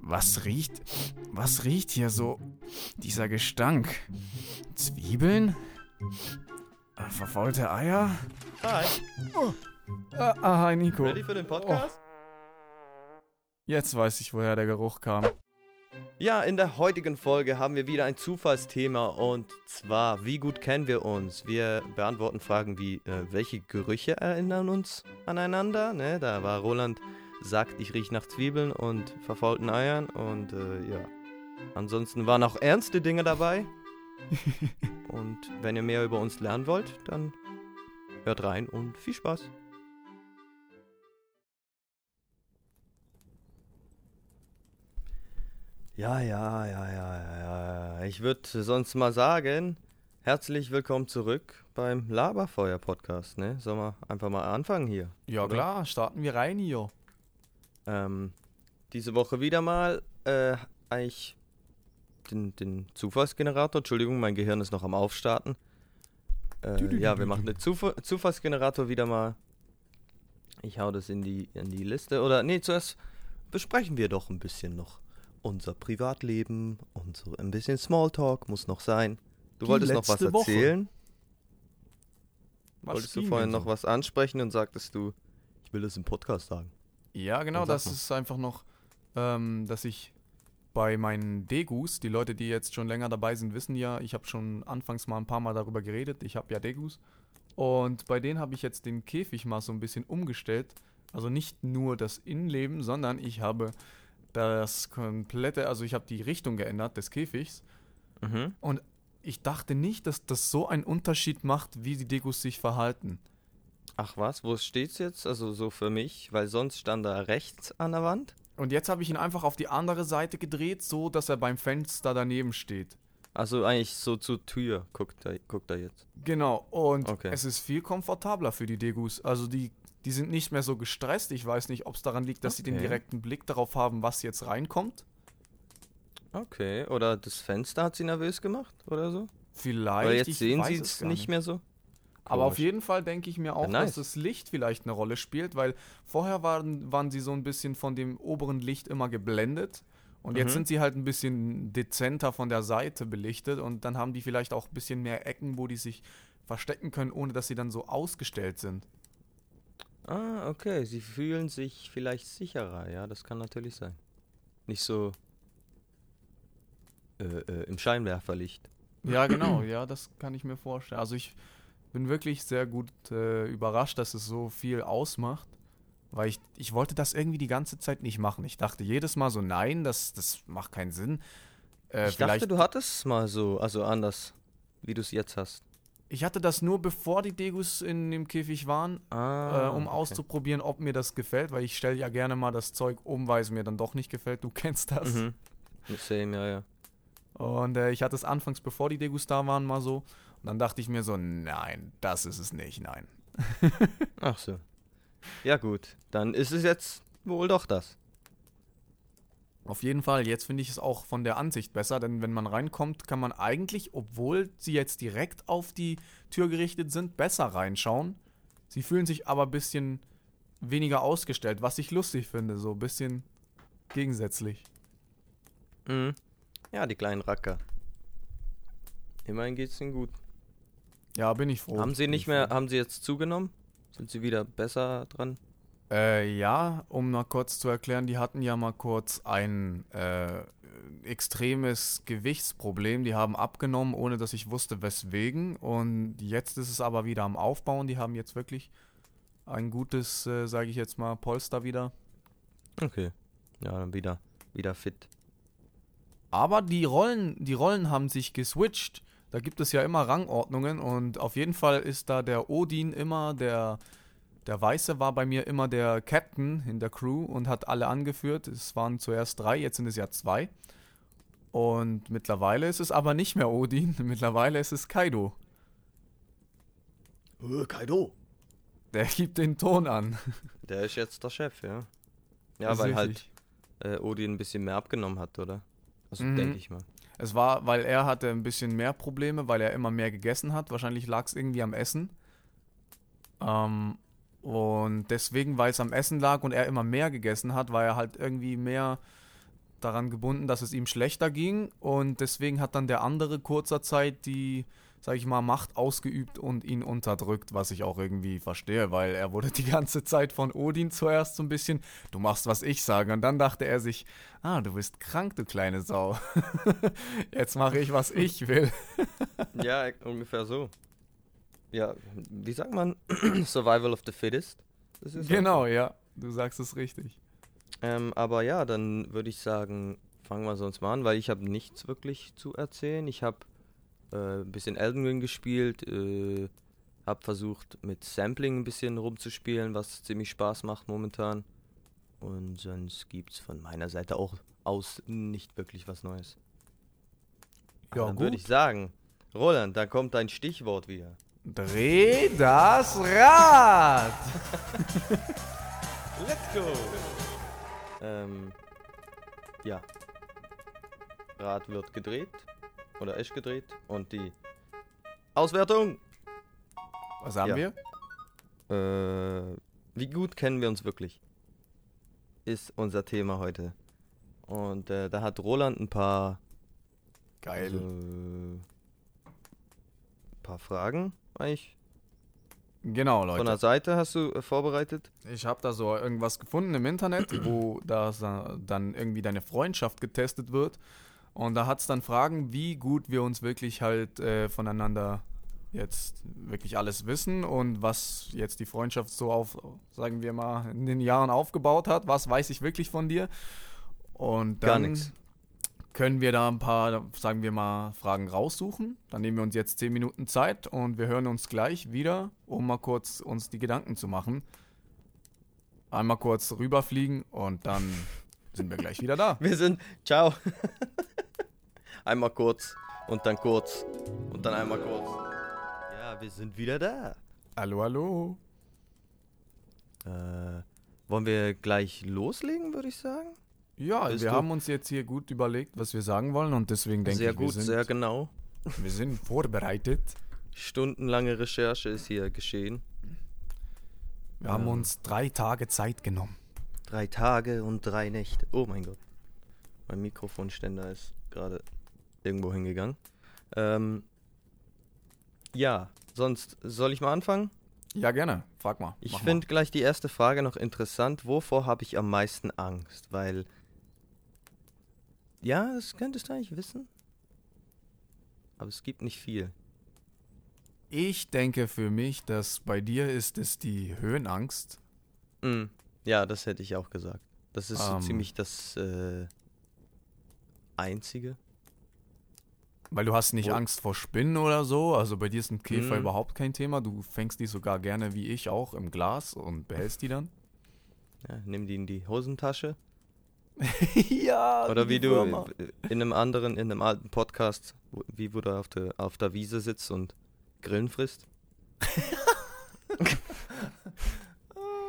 Was riecht. Was riecht hier so? Dieser Gestank. Zwiebeln? Äh, Verfaulte Eier? Hi, Ah, ah, hi Nico. ready für den Podcast? Jetzt weiß ich, woher der Geruch kam. Ja, in der heutigen Folge haben wir wieder ein Zufallsthema und zwar, wie gut kennen wir uns? Wir beantworten Fragen wie, äh, welche Gerüche erinnern uns aneinander? Ne, da war Roland sagt, ich rieche nach Zwiebeln und verfaulten Eiern und äh, ja. Ansonsten waren auch ernste Dinge dabei. und wenn ihr mehr über uns lernen wollt, dann hört rein und viel Spaß. Ja, ja, ja, ja, ja, ja. Ich würde sonst mal sagen, herzlich willkommen zurück beim Laberfeuer-Podcast, ne? Sollen wir einfach mal anfangen hier? Ja Oder? klar, starten wir rein hier. Ähm, diese Woche wieder mal, äh, eigentlich den, den Zufallsgenerator. Entschuldigung, mein Gehirn ist noch am Aufstarten. Äh, ja, wir machen den Zuf Zufallsgenerator wieder mal. Ich hau das in die, in die Liste. Oder, nee, zuerst besprechen wir doch ein bisschen noch unser Privatleben, unser, ein bisschen Smalltalk muss noch sein. Du Die wolltest noch was letzte Woche. erzählen? Was wolltest du vorhin noch so? was ansprechen und sagtest du, ich will das im Podcast sagen. Ja, genau, das mal. ist einfach noch, ähm, dass ich bei meinen Degus, die Leute, die jetzt schon länger dabei sind, wissen ja, ich habe schon anfangs mal ein paar Mal darüber geredet, ich habe ja Degus. Und bei denen habe ich jetzt den Käfig mal so ein bisschen umgestellt. Also nicht nur das Innenleben, sondern ich habe das komplette, also ich habe die Richtung geändert des Käfigs. Mhm. Und ich dachte nicht, dass das so einen Unterschied macht, wie die Degus sich verhalten. Ach was, wo steht's jetzt? Also so für mich, weil sonst stand er rechts an der Wand. Und jetzt habe ich ihn einfach auf die andere Seite gedreht, so dass er beim Fenster daneben steht. Also eigentlich so zur Tür guckt er, guckt er jetzt. Genau, und Okay. es ist viel komfortabler für die Degus. Also die, die sind nicht mehr so gestresst. Ich weiß nicht, ob es daran liegt, dass sie den Okay. direkten Blick darauf haben, was jetzt reinkommt. Okay, oder das Fenster hat sie nervös gemacht oder so? Vielleicht. Weil jetzt sehen sie es nicht mehr so. Aber auf jeden Fall denke ich mir auch, Ja, nice. dass das Licht vielleicht eine Rolle spielt, weil vorher waren, waren sie so ein bisschen von dem oberen Licht immer geblendet. Und jetzt Mhm. sind sie halt ein bisschen dezenter von der Seite belichtet und dann haben die vielleicht auch ein bisschen mehr Ecken, wo die sich verstecken können, ohne dass sie dann so ausgestellt sind. Ah, okay, sie fühlen sich vielleicht sicherer, ja, das kann natürlich sein. Nicht so äh, äh, im Scheinwerferlicht. Ja, genau, ja, das kann ich mir vorstellen. Also ich bin wirklich sehr gut äh, überrascht, dass es so viel ausmacht, weil ich, ich wollte das irgendwie die ganze Zeit nicht machen. Ich dachte jedes Mal so, nein, das, das macht keinen Sinn. Äh, ich dachte, du hattest es mal so, also anders, wie du es jetzt hast. ich hatte das nur bevor die Degus in dem Käfig waren, Ah, äh, um okay. auszuprobieren, ob mir das gefällt, weil ich stelle ja gerne mal das Zeug um, weil es mir dann doch nicht gefällt. Du kennst das. Mhm. Same, ja, ja. Und äh, ich hatte es anfangs, bevor die Degus da waren, mal so. Und dann dachte ich mir so, nein, das ist es nicht, nein. Ach so. Ja gut, dann ist es jetzt wohl doch das. Auf jeden Fall, jetzt finde ich es auch von der Ansicht besser, denn wenn man reinkommt, kann man eigentlich, obwohl sie jetzt direkt auf die Tür gerichtet sind, besser reinschauen. Sie fühlen sich aber ein bisschen weniger ausgestellt, was ich lustig finde, so ein bisschen gegensätzlich. Mhm. Ja, die kleinen Racker. Immerhin geht's ihnen gut. Ja, bin ich froh. haben sie nicht ich mehr, haben sie jetzt zugenommen? Sind sie wieder besser dran? Äh, ja, um mal kurz zu erklären, die hatten ja mal kurz ein äh, extremes Gewichtsproblem. Die haben abgenommen, ohne dass ich wusste, weswegen. Und jetzt ist es aber wieder am Aufbauen. Die haben jetzt wirklich ein gutes, äh, sage ich jetzt mal, Polster wieder. Okay. Ja, dann wieder, wieder fit. Aber die Rollen, die Rollen haben sich geswitcht. Da gibt es ja immer Rangordnungen und auf jeden Fall ist da der Odin immer der der Weiße war bei mir immer der Captain in der Crew und hat alle angeführt. Es waren zuerst drei, jetzt sind es ja zwei. Und mittlerweile ist es aber nicht mehr Odin, mittlerweile ist es Kaido. Uh, Kaido. Der gibt den Ton an. Der ist jetzt der Chef, ja. Ja, Das weil halt äh, Odin ein bisschen mehr abgenommen hat, oder? Also Mhm. denke ich mal. Es war, weil er hatte ein bisschen mehr Probleme, weil er immer mehr gegessen hat. Wahrscheinlich lag es irgendwie am Essen. Ähm, Und deswegen, weil es am Essen lag und er immer mehr gegessen hat, war er halt irgendwie mehr daran gebunden, dass es ihm schlechter ging. Und deswegen hat dann der andere kurzer Zeit die, sag ich mal, Macht ausgeübt und ihn unterdrückt, was ich auch irgendwie verstehe, weil er wurde die ganze Zeit von Odin zuerst so ein bisschen, du machst, was ich sage. Und dann dachte er sich, ah, du bist krank, du kleine Sau. Jetzt mache ich, was ich will. ja, ungefähr so. Ja, wie sagt man? Survival of the Fittest? genau, ja. Du sagst es richtig. Ähm, aber ja, dann würde ich sagen, fangen wir sonst mal an, weil ich habe nichts wirklich zu erzählen. Ich habe äh, ein bisschen Elden Ring gespielt, äh, habe versucht mit Sampling ein bisschen rumzuspielen, was ziemlich Spaß macht momentan. Und sonst gibt es von meiner Seite auch aus nicht wirklich was Neues. Ja, dann würde ich sagen, Roland, da kommt dein Stichwort wieder. Dreh das Rad! Let's go! Ähm, ja. Rad wird gedreht. Oder ist gedreht. Und die Auswertung. Was haben ja. wir? Äh, wie gut kennen wir uns wirklich? Ist unser Thema heute. Und äh, da hat Roland ein paar. Geil. Äh, paar Fragen, eigentlich Genau, Leute. Von der Seite hast du äh, vorbereitet? Ich habe da so irgendwas gefunden im Internet, wo das dann irgendwie deine Freundschaft getestet wird. Und da hat es dann Fragen, wie gut wir uns wirklich halt äh, voneinander jetzt wirklich alles wissen und was jetzt die Freundschaft so auf, sagen wir mal, in den Jahren aufgebaut hat. Was weiß ich wirklich von dir? Und dann können wir da ein paar, sagen wir mal, Fragen raussuchen. Dann nehmen wir uns jetzt 10 Minuten Zeit und wir hören uns gleich wieder, um mal kurz uns die Gedanken zu machen. Einmal kurz rüberfliegen und dann sind wir gleich wieder da. Wir sind, ciao. einmal kurz und dann kurz und dann einmal kurz. Ja, wir sind wieder da. Hallo, hallo. Äh, wollen wir gleich loslegen, würde ich sagen? Ja, Bist wir du? haben uns jetzt hier gut überlegt, was wir sagen wollen und deswegen denke sehr ich, gut, wir sind, sehr genau. Wir sind vorbereitet. Stundenlange Recherche ist hier geschehen. Wir ähm, haben uns drei Tage Zeit genommen. Drei Tage und drei Nächte. Oh mein Gott. Mein Mikrofonständer ist gerade irgendwo hingegangen. Ähm, ja, sonst soll ich mal anfangen? Ja, gerne. Frag mal. Ich finde gleich die erste Frage noch interessant. Wovor habe ich am meisten Angst? Weil ja, das könntest du eigentlich wissen. Aber es gibt nicht viel. Ich denke für mich, dass bei dir ist es die Höhenangst. Mm, ja, das hätte ich auch gesagt. Das ist um, so ähm. ziemlich das äh, Einzige. Weil du hast nicht Wo? Angst vor Spinnen oder so. Also bei dir ist ein Käfer mm. überhaupt kein Thema. Du fängst die sogar gerne wie ich auch im Glas und behältst die dann. Ja, nimm die in die Hosentasche ja. Oder wie du Firma. in einem anderen, in einem alten Podcast, wie wo du auf der, auf der Wiese sitzt und Grillen frisst.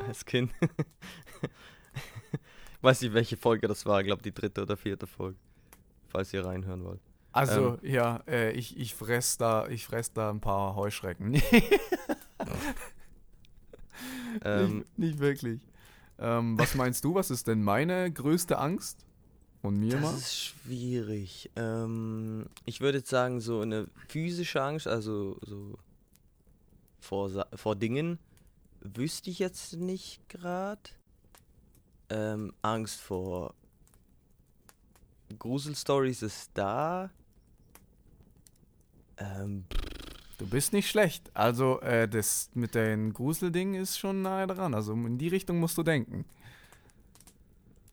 Als Kind. Weiß nicht, welche Folge das war. Ich glaube, die dritte oder vierte Folge. Falls ihr reinhören wollt. Also, ähm, ja, äh, ich, ich fress da, ich fress da ein paar Heuschrecken. ähm, nicht, nicht wirklich. Ähm, was meinst du, was ist denn meine größte Angst? Und mir das mal? Das ist schwierig. Ähm, ich würde jetzt sagen, so eine physische Angst, also so vor, vor Dingen, wüsste ich jetzt nicht gerade. Ähm, Angst vor Gruselstories ist da. Ähm, Du bist nicht schlecht. Also, äh, das mit deinem Gruselding ist schon nahe dran. Also, in die Richtung musst du denken.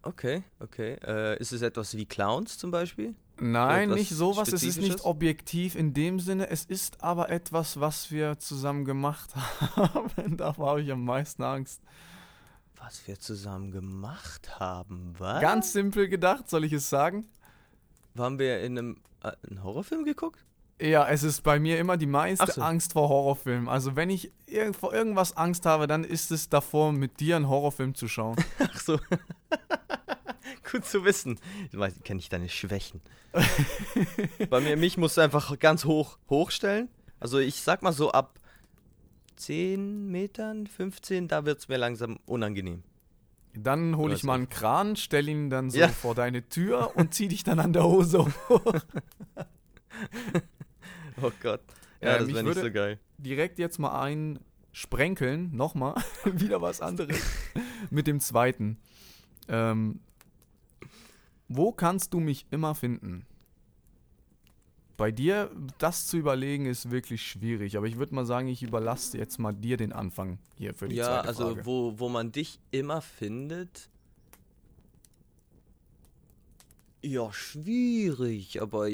Okay, okay. Äh, ist es etwas wie Clowns zum Beispiel? Nein, nicht sowas. Es ist nicht objektiv in dem Sinne. Es ist aber etwas, was wir zusammen gemacht haben. da habe ich am meisten Angst. Was wir zusammen gemacht haben, was? Ganz simpel gedacht, soll ich es sagen? Haben wir in einem, äh, einen Horrorfilm geguckt? Ja, es ist bei mir immer die meiste so. Angst vor Horrorfilmen. Also wenn ich irg vor irgendwas Angst habe, dann ist es davor, mit dir einen Horrorfilm zu schauen. Ach so. Gut zu wissen. Kenne ich deine Schwächen. bei mir, mich musst du einfach ganz hoch hochstellen. Also ich sag mal so ab 10 Metern, 15, da wird es mir langsam unangenehm. Dann hole ich mal einen Kran, stell ihn dann so Ja. vor deine Tür und zieh dich dann an der Hose hoch. Oh Gott. Ja, Ähm, das wäre nicht so geil. Direkt jetzt mal ein Sprenkeln, nochmal, wieder was anderes, mit dem zweiten. Ähm, wo kannst du mich immer finden? Bei dir, das zu überlegen, ist wirklich schwierig, aber ich würde mal sagen, ich überlasse jetzt mal dir den Anfang hier für die Ja, zweite also Frage. wo, wo man dich immer findet. Ja, schwierig, aber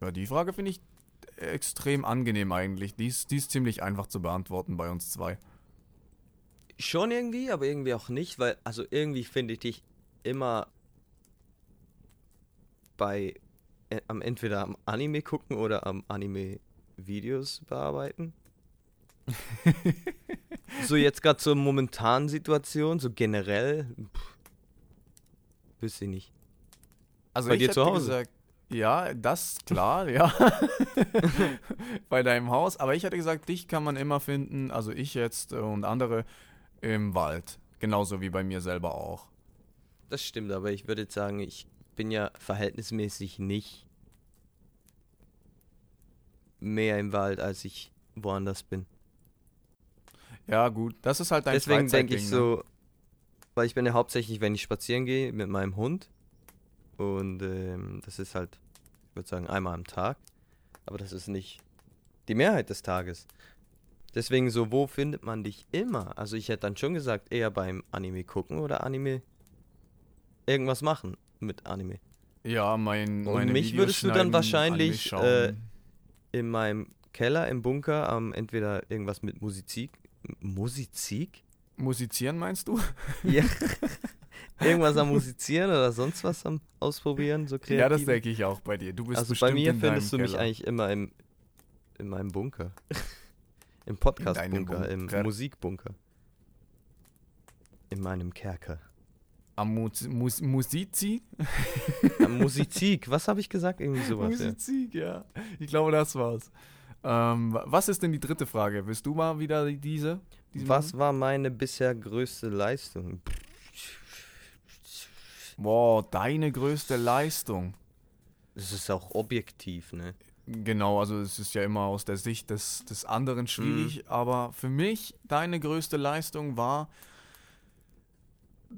Ja, die Frage finde ich extrem angenehm eigentlich. Die ist, die ist ziemlich einfach zu beantworten bei uns zwei. schon irgendwie, aber irgendwie auch nicht, weil, also irgendwie finde ich dich immer bei, äh, am entweder am Anime gucken oder am Anime Videos bearbeiten. so jetzt gerade zur momentanen Situation, so generell, pff, wüsste ich nicht. Also Bei dir zu Hause? gesagt, ja, das klar, ja. Bei deinem Haus. Aber ich hätte gesagt, dich kann man immer finden, also ich jetzt äh, und andere im Wald. Genauso wie bei mir selber auch. Das stimmt, aber ich würde jetzt sagen, ich bin ja verhältnismäßig nicht mehr im Wald, als ich woanders bin. Ja, gut, das ist halt dein Deswegen denke ich ne? so, weil ich bin ja hauptsächlich, wenn ich spazieren gehe, mit meinem Hund. Und ähm, das ist halt, ich würde sagen, einmal am Tag. Aber das ist nicht die Mehrheit des Tages. Deswegen so, wo findet man dich immer? Also ich hätte dann schon gesagt, eher beim Anime gucken oder Anime irgendwas machen mit Anime. Ja, mein, Und meine mich Videos würdest du dann wahrscheinlich, äh. In meinem Keller, im Bunker, am entweder irgendwas mit Musik. Musik? Musizieren meinst du? Ja. Irgendwas am Musizieren oder sonst was am Ausprobieren, so kreativ. Ja, das denke ich auch bei dir. Du bist Also bestimmt bei mir in findest du mich Keller. eigentlich immer im, in meinem Bunker. Im Podcast-Bunker, im Bunker. Musikbunker. In meinem Kerker. Am Mus Mus Musizi? Am Musizik, was habe ich gesagt? Irgendwie sowas. Ja. Musizik, ja. Ich glaube, das war's. Ähm, wa- was ist denn die dritte Frage? Willst du mal wieder die- diese? Was war meine bisher größte Leistung? machen? Boah, deine größte Leistung. Das ist auch objektiv, ne? Genau, also es ist ja immer aus der Sicht des, des anderen schwierig, aber für mich deine größte Leistung war,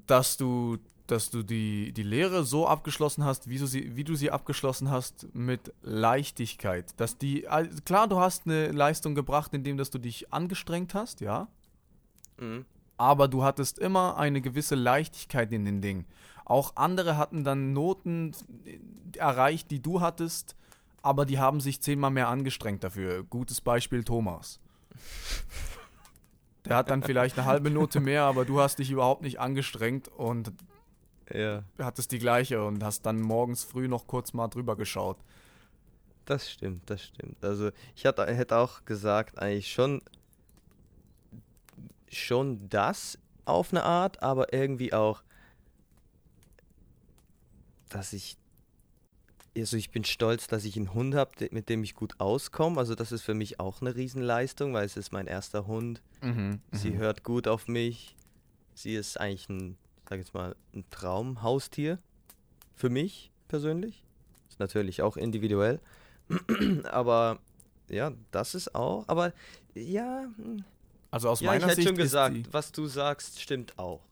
dass du, dass du die, die Lehre so abgeschlossen hast, wie du, sie, wie du sie abgeschlossen hast, mit Leichtigkeit. Dass die, also klar, du hast eine Leistung gebracht, indem dass du dich angestrengt hast, ja, Mhm. aber du hattest immer eine gewisse Leichtigkeit in den Dingen. Auch andere hatten dann Noten erreicht, die du hattest, aber die haben sich zehnmal mehr angestrengt dafür. Gutes Beispiel Thomas. Der hat dann vielleicht eine halbe Note mehr, aber du hast dich überhaupt nicht angestrengt und Ja, hattest die gleiche und hast dann morgens früh noch kurz mal drüber geschaut. das stimmt, das stimmt. Also ich hatte, hätte auch gesagt, eigentlich schon, schon das auf eine Art, aber irgendwie auch, dass ich, also ich bin stolz, dass ich einen Hund habe, mit dem ich gut auskomme. Also das ist für mich auch eine Riesenleistung, weil es ist mein erster Hund. Mhm, Sie mhm. hört gut auf mich. Sie ist eigentlich ein, sag jetzt mal, ein Traumhaustier für mich persönlich. Ist natürlich auch individuell. aber ja, das ist auch. Aber ja, hm, Also aus ja ich meiner hätte Sicht schon gesagt, die, was du sagst, stimmt auch.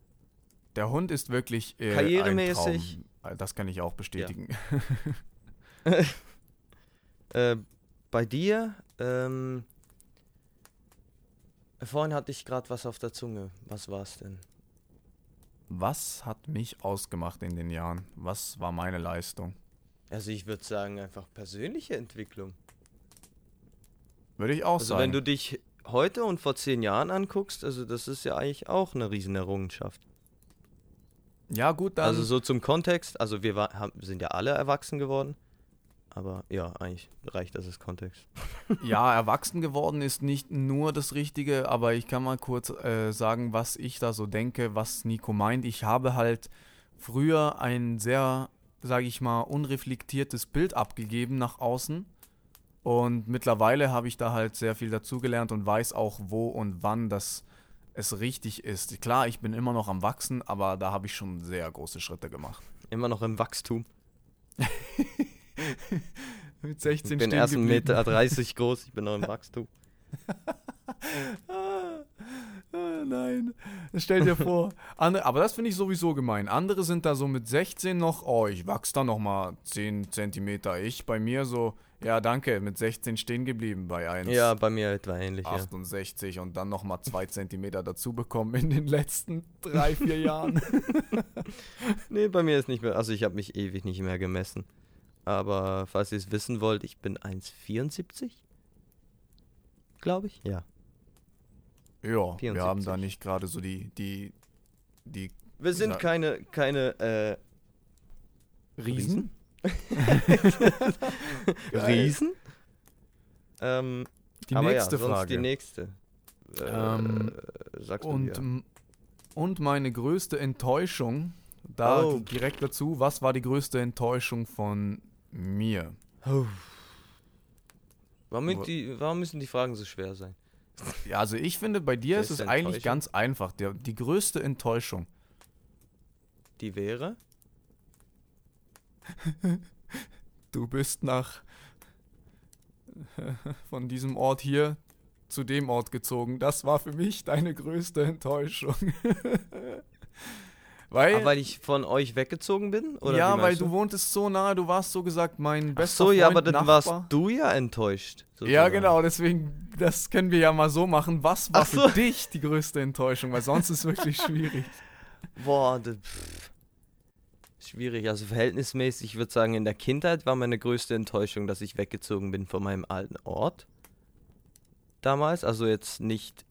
der Hund ist wirklich äh, Karrieremäßig- Ein Traum. Das kann ich auch bestätigen. Äh, bei dir, ähm, vorhin hatte ich gerade was auf der Zunge. Was war es denn? Was hat mich ausgemacht in den Jahren? Was war meine Leistung? Also ich würde sagen, einfach persönliche Entwicklung. Würde ich auch Also sagen. wenn du dich heute und vor zehn Jahren anguckst, also das ist ja eigentlich auch eine riesen Errungenschaft. ja, gut, dann. also so zum Kontext, also wir war, haben, sind ja alle erwachsen geworden. Aber ja, eigentlich reicht das als Kontext. ja, erwachsen geworden ist nicht nur das Richtige, aber ich kann mal kurz äh, sagen, was ich da so denke, was Nico meint. Ich habe halt früher ein sehr, sage ich mal, unreflektiertes Bild abgegeben nach außen Und mittlerweile habe ich da halt sehr viel dazugelernt und weiß auch, wo und wann das es richtig ist. Klar, ich bin immer noch am Wachsen, aber da habe ich schon sehr große Schritte gemacht. Immer noch im Wachstum. Mit 16 Ich bin erst 1,30 geblieben. Meter 30 groß, ich bin noch im Wachstum. Ah, ah, nein. Stell dir vor. Andere, aber das finde ich sowieso gemein. Andere sind da so mit 16 noch, oh, ich wachse da noch mal 10 Zentimeter. Ich bei mir so, ja, danke, mit 16 stehen geblieben bei 1. Ja, bei mir etwa ähnlich, ja. 68 und dann nochmal 2 Zentimeter dazu bekommen in den letzten drei, vier Jahren. Nee, bei mir ist nicht mehr, also ich habe mich ewig nicht mehr gemessen. Aber falls ihr es wissen wollt, ich bin 1,74. Glaube ich. Ja. Ja, wir 74. haben da nicht gerade so die, die, die Wir sind Ja. keine, keine, äh, Riesen. Riesen? Ähm, Die aber nächste ja, sonst Frage. die nächste. Äh, Ähm, sagst du Und, ja. m- und meine größte Enttäuschung, da Oh. direkt dazu, was war die größte Enttäuschung von mir? Warum, die, warum müssen die Fragen so schwer sein? Ja, also ich finde, bei dir ist es eigentlich ganz einfach. Der, die größte Enttäuschung. Die wäre? Du bist nach von diesem Ort hier zu dem Ort gezogen. Das war für mich deine größte Enttäuschung. weil, Ah, weil ich von euch weggezogen bin? Oder ja, weil meinst du wohntest so nahe, du warst so gesagt mein Ach bester so, Freund, ja, aber dann Nachbar. warst du ja enttäuscht. Ja, sozusagen. genau, deswegen, das können wir ja mal so machen. Was war Ach so. für dich die größte Enttäuschung? Weil sonst ist es wirklich schwierig. Boah, das, pff, schwierig. Also verhältnismäßig, ich würde sagen, in der Kindheit war meine größte Enttäuschung, dass ich weggezogen bin von meinem alten Ort. Damals, also jetzt nicht,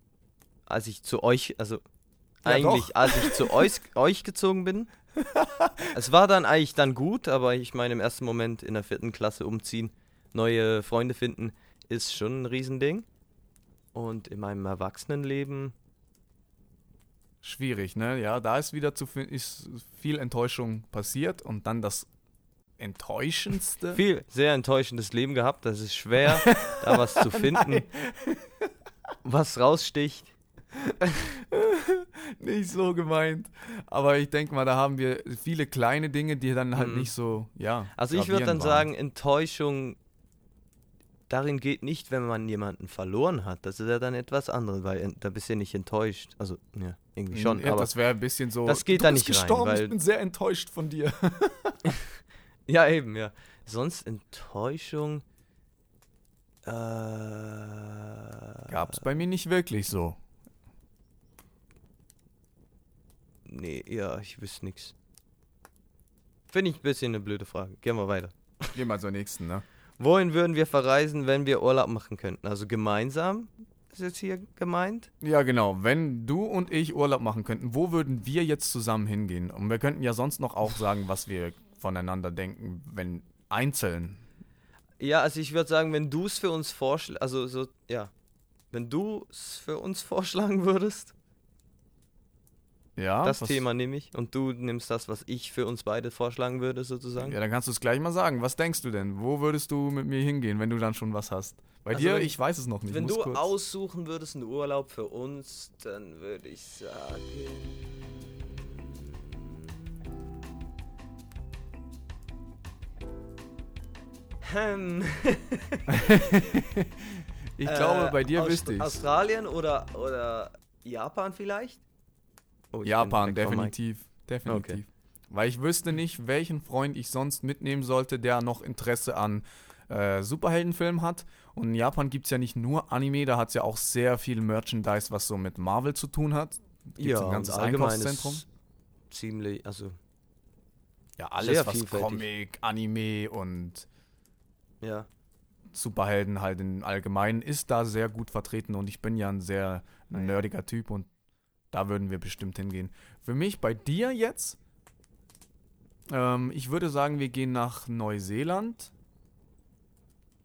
als ich zu euch, also Ja, eigentlich, doch. als ich zu euch, euch gezogen bin. es war dann eigentlich dann gut, aber ich meine, im ersten Moment in der vierten Klasse umziehen, neue Freunde finden, ist schon ein Riesending. Und in meinem Erwachsenenleben Schwierig, ne? Ja, da ist wieder zu viel, ist viel Enttäuschung passiert und dann das Enttäuschendste. viel sehr enttäuschendes Leben gehabt. Das ist schwer, da was zu finden, was raussticht. nicht so gemeint. Aber ich denke mal, da haben wir viele kleine Dinge, die dann halt Mhm. nicht so, ja. Also ich würde dann waren. sagen, Enttäuschung darin geht nicht, wenn man jemanden verloren hat. Das ist ja dann etwas anderes, weil da bist du ja nicht enttäuscht. Also, ja, irgendwie schon. ja, aber das wäre ein bisschen so. das geht du da bist nicht rein, gestorben, weil- ich bin sehr enttäuscht von dir. ja, eben, ja. Sonst Enttäuschung. Äh, Gab's bei mir nicht wirklich so. Nee, ja, ich wüsste nichts. Finde ich ein bisschen eine blöde Frage. Gehen wir weiter. Gehen wir zur nächsten, ne? Wohin würden wir verreisen, wenn wir Urlaub machen könnten? Also gemeinsam ist jetzt hier gemeint? Ja, genau. Wenn du und ich Urlaub machen könnten, wo würden wir jetzt zusammen hingehen? Und wir könnten ja sonst noch auch sagen, was wir voneinander denken, wenn einzeln. Ja, also ich würde sagen, wenn du es für uns vorschlägst, also so, ja, wenn du es für uns vorschlagen würdest, Ja, das Thema nehme ich und du nimmst das, was ich für uns beide vorschlagen würde, sozusagen. Ja, dann kannst du es gleich mal sagen. Was denkst du denn? Wo würdest du mit mir hingehen, wenn du dann schon was hast? Bei Also dir, ich weiß es noch nicht. wenn du kurz. aussuchen würdest einen Urlaub für uns, dann würde ich sagen. Hm. ich glaube, Äh, bei dir Aust- wüsste ich Australien oder, oder Japan vielleicht? Oh, Japan, definitiv. Definitiv. Weil ich wüsste nicht, welchen Freund ich sonst mitnehmen sollte, der noch Interesse an äh, Superheldenfilmen hat. Und in Japan gibt es ja nicht nur Anime, da hat es ja auch sehr viel Merchandise, was so mit Marvel zu tun hat. Gibt's ja, ein ganzes Einkaufszentrum. Ziemlich, also, Ja, alles, was. Comic, Anime und ja. Superhelden halt im Allgemeinen ist da sehr gut vertreten und ich bin ja ein sehr Ah, nerdiger Typ und da würden wir bestimmt hingehen. Für mich bei dir jetzt, ähm, ich würde sagen, wir gehen nach Neuseeland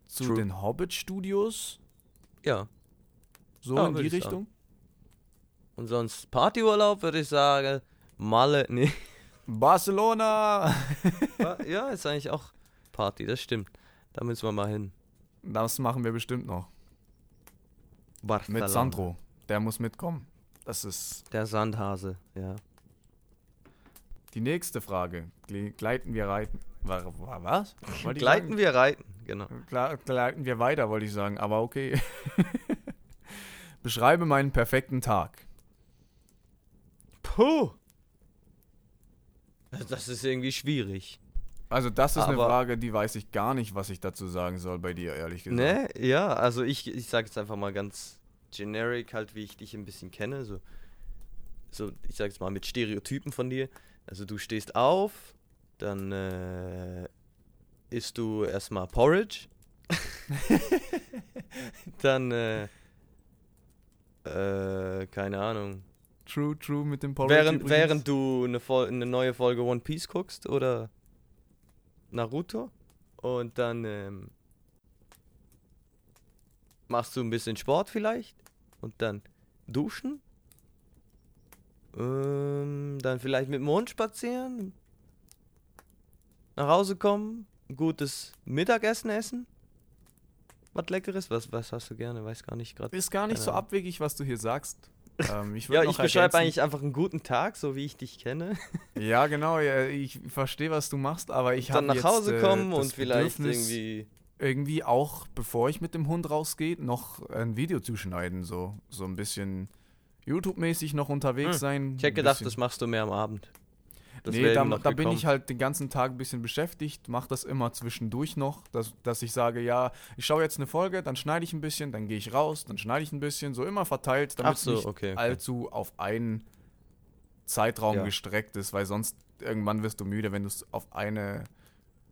zu True. den Hobbit Studios, Ja. so Ja, in die Richtung. Und sonst Partyurlaub würde ich sagen, Malle, nee. Barcelona! ja, ist eigentlich auch Party, das stimmt. Da müssen wir mal hin. Das machen wir bestimmt noch. Barcelona. Mit Sandro. Der muss mitkommen. Das ist Der Sandhase, ja. die nächste Frage. Gle- Gleiten wir reiten. Wa- wa- Was? Gleiten wir reiten, genau. Gleiten wir weiter, wollte ich sagen, aber okay. Beschreibe meinen perfekten Tag. Puh. Das ist irgendwie schwierig. Also, das ist eine Aber- Frage, die weiß ich gar nicht, was ich dazu sagen soll bei dir, ehrlich gesagt. Ne? Ja, also ich, ich sage jetzt einfach mal ganz generic, halt wie ich dich ein bisschen kenne. So, so ich sage jetzt mal mit Stereotypen von dir. Also du stehst auf, dann äh, isst du erstmal Porridge. dann, äh, äh, keine Ahnung. True, true mit dem Porridge. Während, übrigens. während du eine, Fol eine neue Folge One Piece guckst oder Naruto und dann ähm, machst du ein bisschen Sport vielleicht und dann duschen. Ähm, dann vielleicht mit dem Hund spazieren. Nach Hause kommen, ein gutes Mittagessen essen. Was leckeres, was, was hast du gerne? Weiß gar nicht gerade. Ist gar nicht so abwegig, was du hier sagst. Ähm, ich Ja, ich beschreibe eigentlich einfach einen guten Tag, so wie ich dich kenne. Ja, genau, ja, ich verstehe, was du machst, aber ich habe dann nach Hause äh, kommen das und vielleicht irgendwie. Irgendwie auch, bevor ich mit dem Hund rausgehe, noch ein Video zu schneiden, so, so ein bisschen YouTube-mäßig noch unterwegs Hm, sein. Ich hätte gedacht, das machst du mehr am Abend. Das nee, da, da bin ich halt den ganzen Tag ein bisschen beschäftigt, mache das immer zwischendurch noch, dass, dass ich sage, ja, ich schaue jetzt eine Folge, dann schneide ich ein bisschen, dann gehe ich raus, dann schneide ich ein bisschen, so immer verteilt, damit so, es nicht okay. okay. allzu auf einen Zeitraum Ja. gestreckt ist, weil sonst irgendwann wirst du müde, wenn du es auf eine,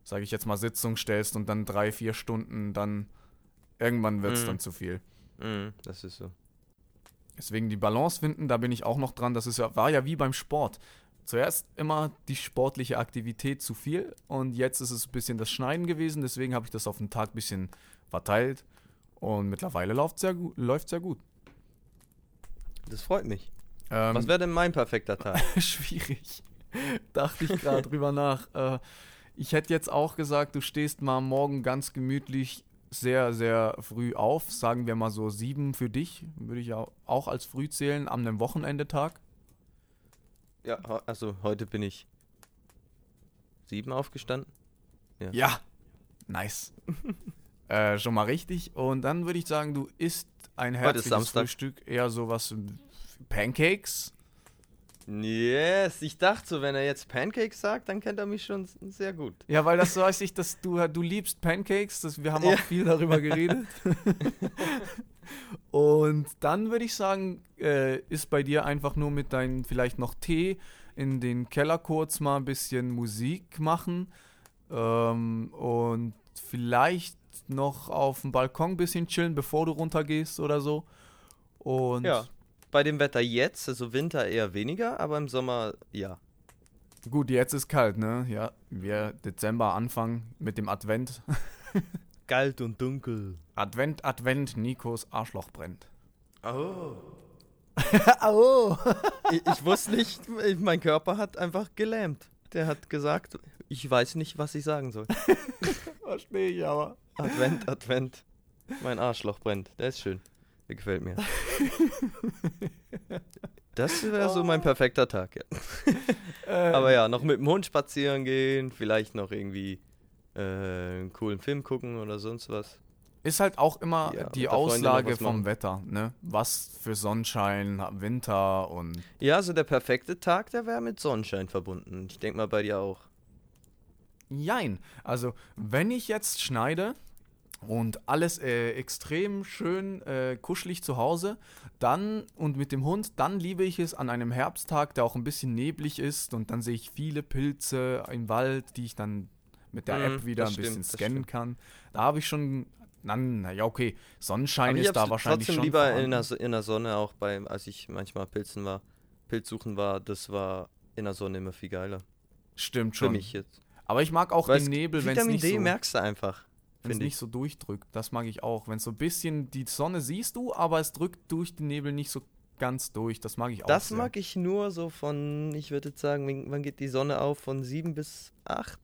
sage ich jetzt mal, Sitzung stellst und dann drei, vier Stunden, dann irgendwann wird es Mhm. dann zu viel. Mhm, das ist so. Deswegen die Balance finden, da bin ich auch noch dran. Das ist ja, war ja wie beim Sport. Zuerst immer die sportliche Aktivität zu viel und jetzt ist es ein bisschen das Schneiden gewesen. Deswegen habe ich das auf den Tag ein bisschen verteilt und mittlerweile läuft sehr gut. Läuft sehr gut. Das freut mich. Ähm, Was wäre denn mein perfekter Tag? schwierig. Dachte ich gerade drüber nach. Äh, ich hätte jetzt auch gesagt, du stehst mal morgen ganz gemütlich sehr, sehr früh auf. Sagen wir mal so sieben für dich. Würde ich ja auch als früh zählen am einem Wochenendetag. ja, also heute bin ich sieben aufgestanden. Ja, nice. äh, schon mal richtig. Und dann würde ich sagen, du isst ein herzliches. Frühstück, eher sowas wie Pancakes. Yes, ich dachte so, wenn er jetzt Pancakes sagt, dann kennt er mich schon sehr gut. Ja, weil das so weiß ich, dass du, du liebst Pancakes. Das, wir haben auch Ja. viel darüber geredet. Und dann würde ich sagen, äh, ist bei dir einfach nur mit deinem vielleicht noch Tee in den Keller kurz mal ein bisschen Musik machen ähm, und vielleicht noch auf dem Balkon ein bisschen chillen, bevor du runtergehst oder so. Und Ja. Bei dem Wetter jetzt, also Winter eher weniger, aber im Sommer ja. gut, jetzt ist kalt, ne? Ja, wir Dezember anfangen mit dem Advent. Kalt und dunkel. Advent, Advent, Nikos Arschloch brennt. Oh. oh. ich, ich wusste nicht, mein Körper hat einfach gelähmt. Der hat gesagt, ich weiß nicht, was ich sagen soll. Verstehe ich aber. Advent, Advent. Mein Arschloch brennt. Der ist schön. Der gefällt mir. Das wäre so mein perfekter Tag, ja. Äh, Aber ja, noch mit dem Hund spazieren gehen, vielleicht noch irgendwie äh, einen coolen Film gucken oder sonst was. Ist halt auch immer Ja, die Auslage vom. Wetter, ne? Was für Sonnenschein, Winter und. Ja, so der perfekte Tag, der wäre mit Sonnenschein verbunden. Ich denke mal bei dir auch. Jein. Also, wenn ich jetzt schneide und alles äh, extrem schön äh, kuschelig zu Hause, dann und mit dem Hund, dann liebe ich es an einem Herbsttag, der auch ein bisschen neblig ist und dann sehe ich viele Pilze im Wald, die ich dann mit der Mhm, App wieder das ein bisschen stimmt, das scannen kann. Da habe ich schon. Dann, na ja, okay. Sonnenschein ich ist da wahrscheinlich trotzdem schon. lieber in der, in der Sonne, auch beim, als ich manchmal Pilzen war, Pilzsuchen war, das war in der Sonne immer viel geiler. Stimmt Für schon. mich jetzt. Aber ich mag auch Weil den Nebel, wenn es Vitamin nicht, D so, merkst du einfach. Wenn's finde nicht ich. so durchdrückt. Das mag ich auch. Wenn so ein bisschen die Sonne siehst du, aber es drückt durch den Nebel nicht so ganz durch. Das mag ich auch. Das sehr. mag ich nur so von, ich würde jetzt sagen, wann- geht die Sonne auf? Von 7 bis 8?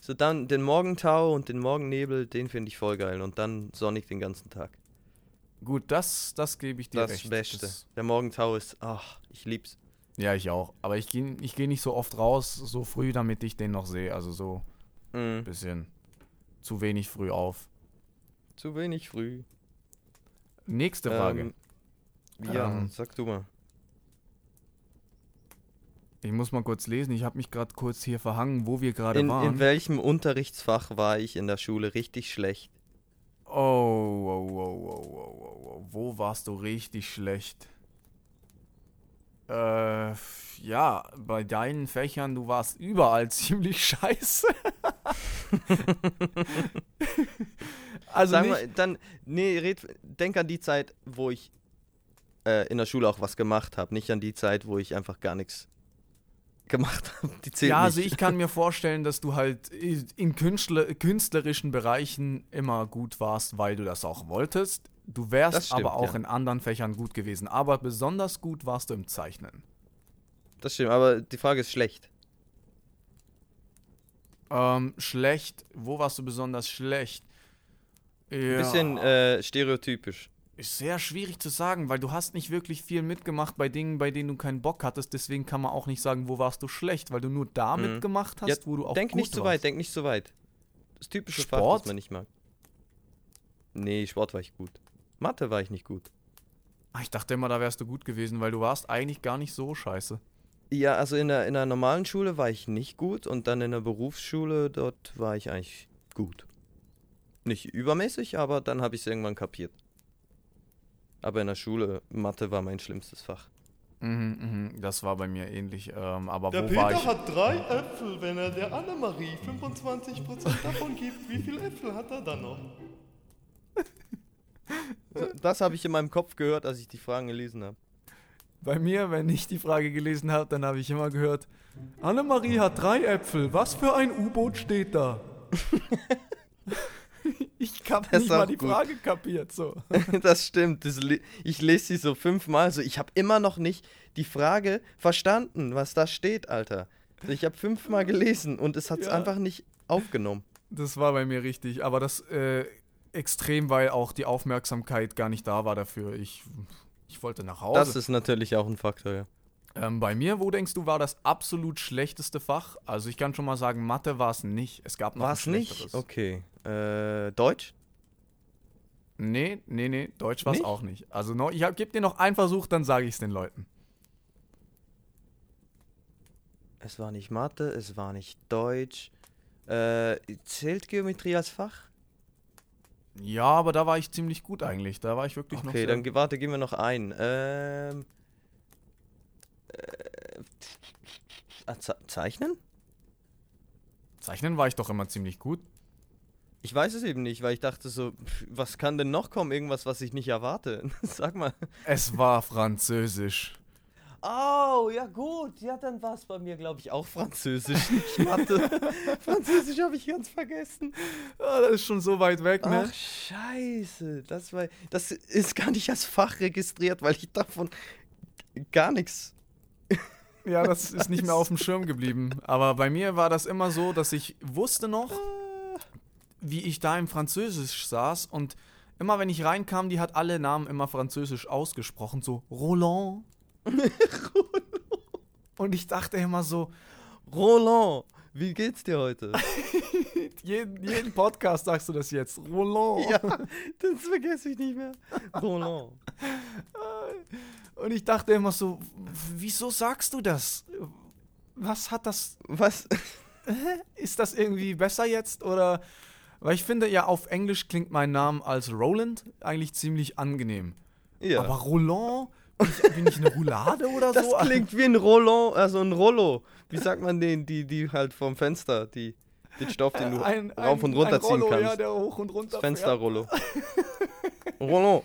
So dann den Morgentau und den Morgennebel, den finde ich voll geil. Und dann sonnig den ganzen Tag. Gut, das, das gebe ich dir Das recht. Beste. Das, Der Morgentau ist, ach, ich lieb's. ja, ich auch. Aber ich gehe ich geh nicht so oft raus, so früh, damit ich den noch sehe. Also so ein Mhm. bisschen zu wenig früh auf. Zu wenig früh. Nächste Frage. Ähm, ja, Ähm, sag du mal. ich muss mal kurz lesen. Ich habe mich gerade kurz hier verhangen, wo wir gerade waren. in welchem Unterrichtsfach war ich in der Schule richtig schlecht? Oh, oh, oh, oh, oh, oh, oh. Wo warst du richtig schlecht? Äh, ja, bei deinen Fächern, du warst überall ziemlich scheiße. also Sag mal, dann, nee, red, denk an die Zeit, wo ich äh, in der Schule auch was gemacht habe, nicht an die Zeit, wo ich einfach gar nichts gemacht habe. Die zählt ja, nicht. also ich kann mir vorstellen, dass du halt in Künstler, künstlerischen Bereichen immer gut warst, weil du das auch wolltest. Du wärst stimmt, aber auch ja. in anderen Fächern gut gewesen. Aber besonders gut warst du im Zeichnen. Das stimmt, aber die Frage ist schlecht. Ähm, schlecht. Wo warst du besonders schlecht? Ja, Ein bisschen äh, stereotypisch. ist sehr schwierig zu sagen, weil du hast nicht wirklich viel mitgemacht bei Dingen, bei denen du keinen Bock hattest. Deswegen kann man auch nicht sagen, wo warst du schlecht, weil du nur da Mhm. mitgemacht hast, Ja, wo du auch Denk gut nicht zu warst. weit, denk nicht zu weit. Das typische Fach, Sport? das man nicht mag. Nee, Sport war ich gut. Mathe war ich nicht gut. Ah, Ich dachte immer, da wärst du gut gewesen, weil du warst eigentlich gar nicht so scheiße. Ja, also in der, in der normalen Schule war ich nicht gut und dann in der Berufsschule, dort war ich eigentlich gut. Nicht übermäßig, aber dann habe ich es irgendwann kapiert. Aber in der Schule, Mathe war mein schlimmstes Fach. Mhm, mhm, das war bei mir ähnlich. Ähm, aber Der wo war Peter ich? hat drei Äpfel. Wenn er der Annemarie 25% davon gibt, wie viele Äpfel hat er dann noch? Das habe ich in meinem Kopf gehört, als ich die Fragen gelesen habe. Bei mir, wenn ich die Frage gelesen habe, dann habe ich immer gehört, Annemarie hat drei Äpfel, was für ein U-Boot steht da? ich habe nicht mal die gut. Frage kapiert, so. das stimmt. Das le ich lese sie so fünfmal. So, ich habe immer noch nicht die Frage verstanden, was da steht, Alter. Ich habe fünfmal gelesen und es hat es Ja. einfach nicht aufgenommen. Das war bei mir richtig, aber das äh, extrem, weil auch die Aufmerksamkeit gar nicht da war dafür. Ich, ich wollte nach Hause. Das ist natürlich auch ein Faktor, ja. Ähm, bei mir, wo denkst du, war das absolut schlechteste Fach? Also ich kann schon mal sagen, Mathe war es nicht. Es gab noch War es nicht? Okay. Äh, Deutsch? Nee, nee, nee, Deutsch war es auch nicht. Also noch, ich gebe dir noch einen Versuch, dann sage ich es den Leuten. Es war nicht Mathe, es war nicht Deutsch. Äh, zählt Geometrie als Fach? Ja, aber da war ich ziemlich gut eigentlich. Da war ich wirklich noch Okay, dann ge- warte, gehen wir noch ein. Ähm. Äh, ah, Ze Zeichnen? Zeichnen war ich doch immer ziemlich gut. Ich weiß es eben nicht, weil ich dachte so, was kann denn noch kommen? Irgendwas, was ich nicht erwarte. Sag mal. Es war Französisch. Oh, ja gut. Ja, dann war es bei mir, glaube ich, auch Französisch, nicht Mathe. Französisch habe ich ganz vergessen. Ah, das ist schon so weit weg, ne? Ach, scheiße. Das, war, das ist gar nicht als Fach registriert, weil ich davon gar nichts. Ja, das ist nicht mehr auf dem Schirm geblieben. Aber bei mir war das immer so, dass ich wusste noch, wie ich da im Französisch saß und immer wenn ich reinkam, die hat alle Namen immer französisch ausgesprochen, so Roland. Und ich dachte immer so, Roland, wie geht's dir heute? jeden, jeden Podcast sagst du das jetzt, Roland. ja, das vergesse ich nicht mehr. Roland. Und ich dachte immer so, wieso sagst du das? Was hat das Was? Ist das irgendwie besser jetzt oder? Weil ich finde ja auf Englisch klingt mein Name als Roland eigentlich ziemlich angenehm. Ja. Aber Roland? Ich, bin ich eine Roulade oder das so? klingt wie ein Roland, also ein Rollo. Wie sagt man den, die, die halt vom Fenster, die, den Stoff, den du ein, rauf und runter ein ziehen Rollo, kannst. Ja, der hoch und runter das. Fensterrollo. Roland.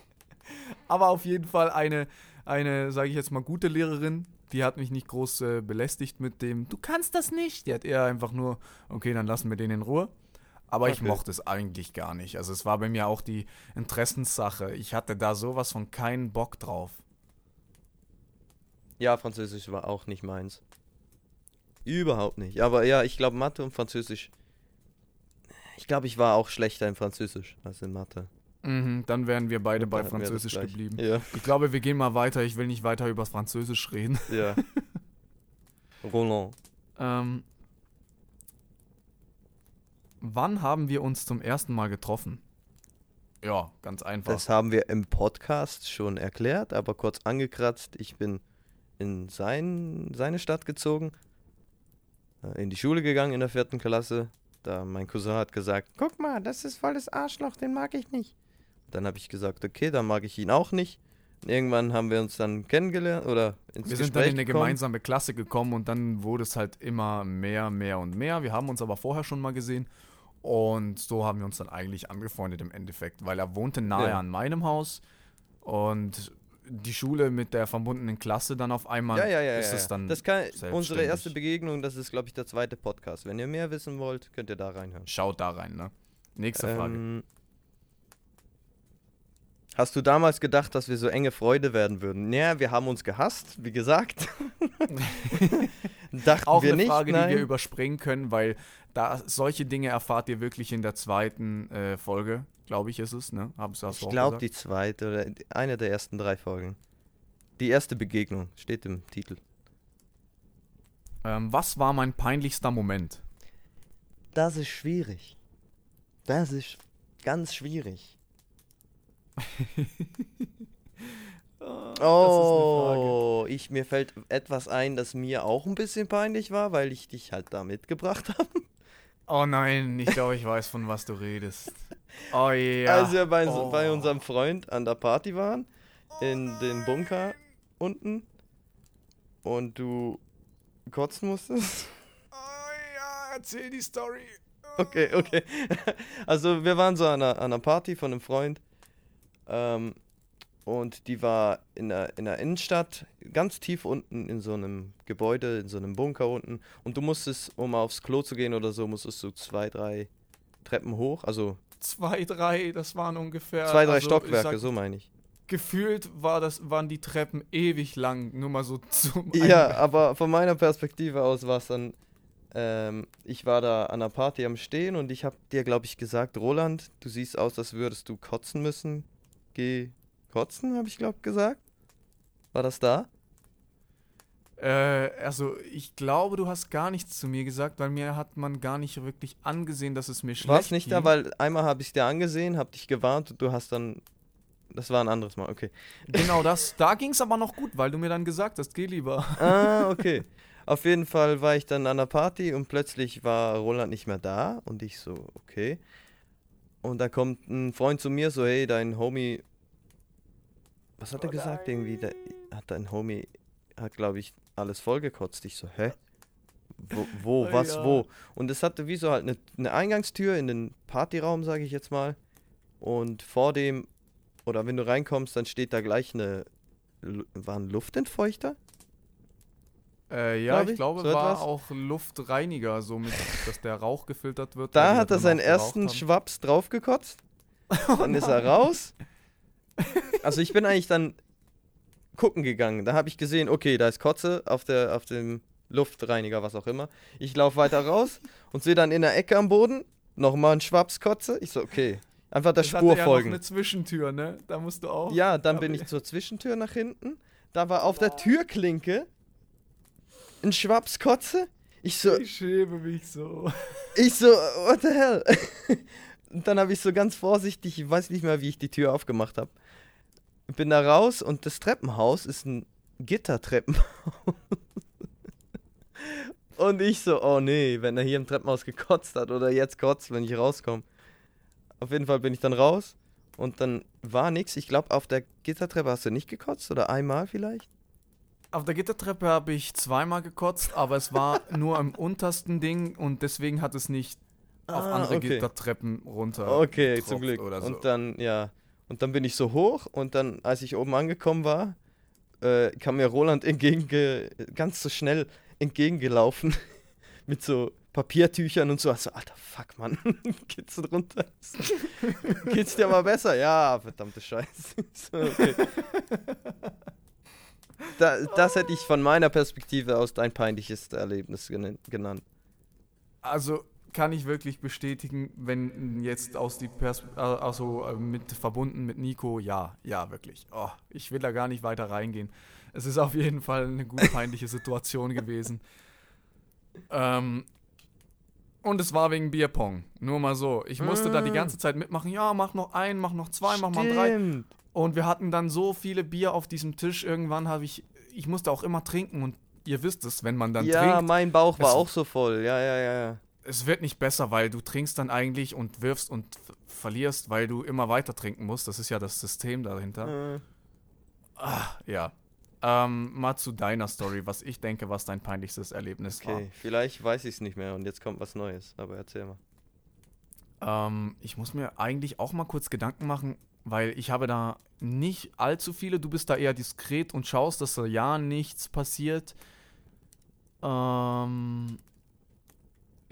Aber auf jeden Fall eine, eine sage ich jetzt mal, gute Lehrerin. Die hat mich nicht groß äh, belästigt mit dem, du kannst das nicht. Die hat eher einfach nur, okay, dann lassen wir den in Ruhe. Aber ich Okay. mochte es eigentlich gar nicht. Also es war bei mir auch die Interessenssache. Ich hatte da sowas von keinen Bock drauf. Ja, Französisch war auch nicht meins. Überhaupt nicht. Aber ja, ich glaube, Mathe und Französisch Ich glaube, ich war auch schlechter in Französisch als in Mathe. Mhm, dann wären wir beide bei Französisch geblieben. Ja, Ich glaube, wir gehen mal weiter. Ich will nicht weiter über Französisch reden. ja. Roland. Ähm, wann haben wir uns zum ersten Mal getroffen? Ja, ganz einfach. Das haben wir im Podcast schon erklärt, aber kurz angekratzt. Ich bin in sein, seine Stadt gezogen, äh, in die Schule gegangen in der vierten Klasse. Da mein Cousin hat gesagt, guck mal, das ist voll das Arschloch, den mag ich nicht. Dann habe ich gesagt, okay, dann mag ich ihn auch nicht. Und irgendwann haben wir uns dann kennengelernt oder ins wir Gespräch sind dann in eine gekommen. gemeinsame Klasse gekommen und dann wurde es halt immer mehr, mehr und mehr. Wir haben uns aber vorher schon mal gesehen und so haben wir uns dann eigentlich angefreundet im Endeffekt, weil er wohnte nahe Ja. an meinem Haus und die Schule mit der verbundenen Klasse dann auf einmal Ja, ja, ja. ist es dann das kann, unsere erste Begegnung, das ist, glaube ich, der zweite Podcast. Wenn ihr mehr wissen wollt, könnt ihr da reinhören. Schaut da rein, ne? Nächste Frage. Ähm, hast du damals gedacht, dass wir so enge Freunde werden würden? Naja, wir haben uns gehasst, wie gesagt. Dachten Auch wir eine nicht, Frage, nein. die wir überspringen können, weil da solche Dinge erfahrt ihr wirklich in der zweiten äh, Folge, glaube ich, ist es, ne? Hab's hast ich glaube, die zweite oder eine der ersten drei Folgen. Die erste Begegnung steht im Titel. Ähm, was war mein peinlichster Moment? Das ist schwierig. Das ist ganz schwierig. Oh, ich, mir fällt etwas ein, das mir auch ein bisschen peinlich war, weil ich dich halt da mitgebracht habe. Oh nein, ich glaube, ich weiß, von was du redest. Oh ja. Als wir bei, oh. bei unserem Freund an der Party waren, in den Bunker unten, und du kotzen musstest. Oh ja, erzähl die Story. Okay, okay. Also wir waren so an einer, an einer Party von einem Freund. Ähm, und die war in der, in der Innenstadt, ganz tief unten in so einem Gebäude, in so einem Bunker unten. Und du musstest, um aufs Klo zu gehen oder so, musstest du zwei, drei Treppen hoch. Also Zwei, drei, das waren ungefähr. zwei, drei also, Stockwerke, sag, so meine ich. Gefühlt war das, waren die Treppen ewig lang, nur mal so zum. Ja, aber von meiner Perspektive aus war es dann, ähm, ich war da an der Party am Stehen und ich habe dir, glaube ich, gesagt, Roland, du siehst aus, als würdest du kotzen müssen. Geh kotzen, habe ich, glaube gesagt. War das da? Äh, also ich glaube, du hast gar nichts zu mir gesagt, weil mir hat man gar nicht wirklich angesehen, dass es mir schlecht War es nicht ging. da, weil einmal habe ich dir angesehen, habe dich gewarnt und du hast dann, das war ein anderes Mal, okay. Genau das. Da ging es aber noch gut, weil du mir dann gesagt hast, geh lieber. Ah, okay. Auf jeden Fall war ich dann an der Party und plötzlich war Roland nicht mehr da und ich so, okay. Und da kommt ein Freund zu mir so, hey, dein Homie, was hat er gesagt? nein. Irgendwie, der, hat dein Homie, hat glaube ich alles vollgekotzt. Ich so, hä? Wo, wo Oh was, ja. wo? Und es hatte wie so halt eine, eine Eingangstür in den Partyraum, sage ich jetzt mal. Und vor dem, oder wenn du reinkommst, dann steht da gleich eine, war ein Luftentfeuchter? Äh, ja, Glaub ich ich, glaube, so war etwas. auch Luftreiniger, so mit, dass der Rauch gefiltert wird. Da hat er seinen ersten. Schwaps draufgekotzt. Dann ist er raus. Also ich bin eigentlich dann gucken gegangen. Da habe ich gesehen, okay, da ist Kotze auf, der, auf dem Luftreiniger, was auch immer. Ich laufe weiter raus und sehe dann in der Ecke am Boden nochmal einen Schwaps Kotze. Ich so, okay, einfach der Das Spur ja folgen. noch eine Zwischentür, ne? Da musst du auch. Ja, dann bin ich zur Zwischentür nach hinten. Da war auf der Türklinke ein Schwaps Kotze. Ich so, Ich schäme mich so. Ich so, what the hell? Und dann habe ich so ganz vorsichtig, ich weiß nicht mehr, wie ich die Tür aufgemacht habe. Bin da raus und das Treppenhaus ist ein Gittertreppenhaus. Und ich so, oh nee, wenn er hier im Treppenhaus gekotzt hat oder jetzt kotzt, wenn ich rauskomme. Auf jeden Fall bin ich dann raus und dann war nix. Ich glaube, auf der Gittertreppe hast du nicht gekotzt oder einmal vielleicht? Auf der Gittertreppe habe ich zweimal gekotzt, aber es war nur am untersten Ding und deswegen hat es nicht auf Ah, andere okay. Gittertreppen runter. Okay, zum Glück. Oder so. Und dann, ja. Und dann bin ich so hoch und dann, als ich oben angekommen war, äh, kam mir Roland entgegen, ganz so schnell entgegengelaufen mit so Papiertüchern und so. Also, alter Fuck, Mann, geht's runter? geht's dir aber besser? Ja, verdammte Scheiße. so, okay. da, das hätte ich von meiner Perspektive aus dein peinliches Erlebnis genannt. Also kann ich wirklich bestätigen, wenn jetzt aus die Pers äh, also äh, mit verbunden mit Nico, ja, ja, wirklich. Oh, ich will da gar nicht weiter reingehen. Es ist auf jeden Fall eine gut peinliche Situation gewesen. Ähm, und es war wegen Bierpong. Nur mal so. Ich musste da die Ah. ganze Zeit mitmachen. Ja, mach noch einen, mach noch zwei, mach mal drei. Stimmt. Und wir hatten dann so viele Bier auf diesem Tisch. Irgendwann habe ich, ich musste auch immer trinken. Und ihr wisst es, wenn man dann Ja, trinkt, mein Bauch war auch so voll. Ja, ja, ja, ja. Es wird nicht besser, weil du trinkst dann eigentlich und wirfst und verlierst, weil du immer weiter trinken musst. Das ist ja das System dahinter. Äh, Ah, ja. Ähm, mal zu deiner Story, was ich denke, was dein peinlichstes Erlebnis Okay, vielleicht weiß ich es nicht mehr und jetzt kommt was Neues. Aber erzähl mal. war. Ähm, ich muss mir eigentlich auch mal kurz Gedanken machen, weil ich habe da nicht allzu viele. Du bist da eher diskret und schaust, dass da ja nichts passiert. Ähm,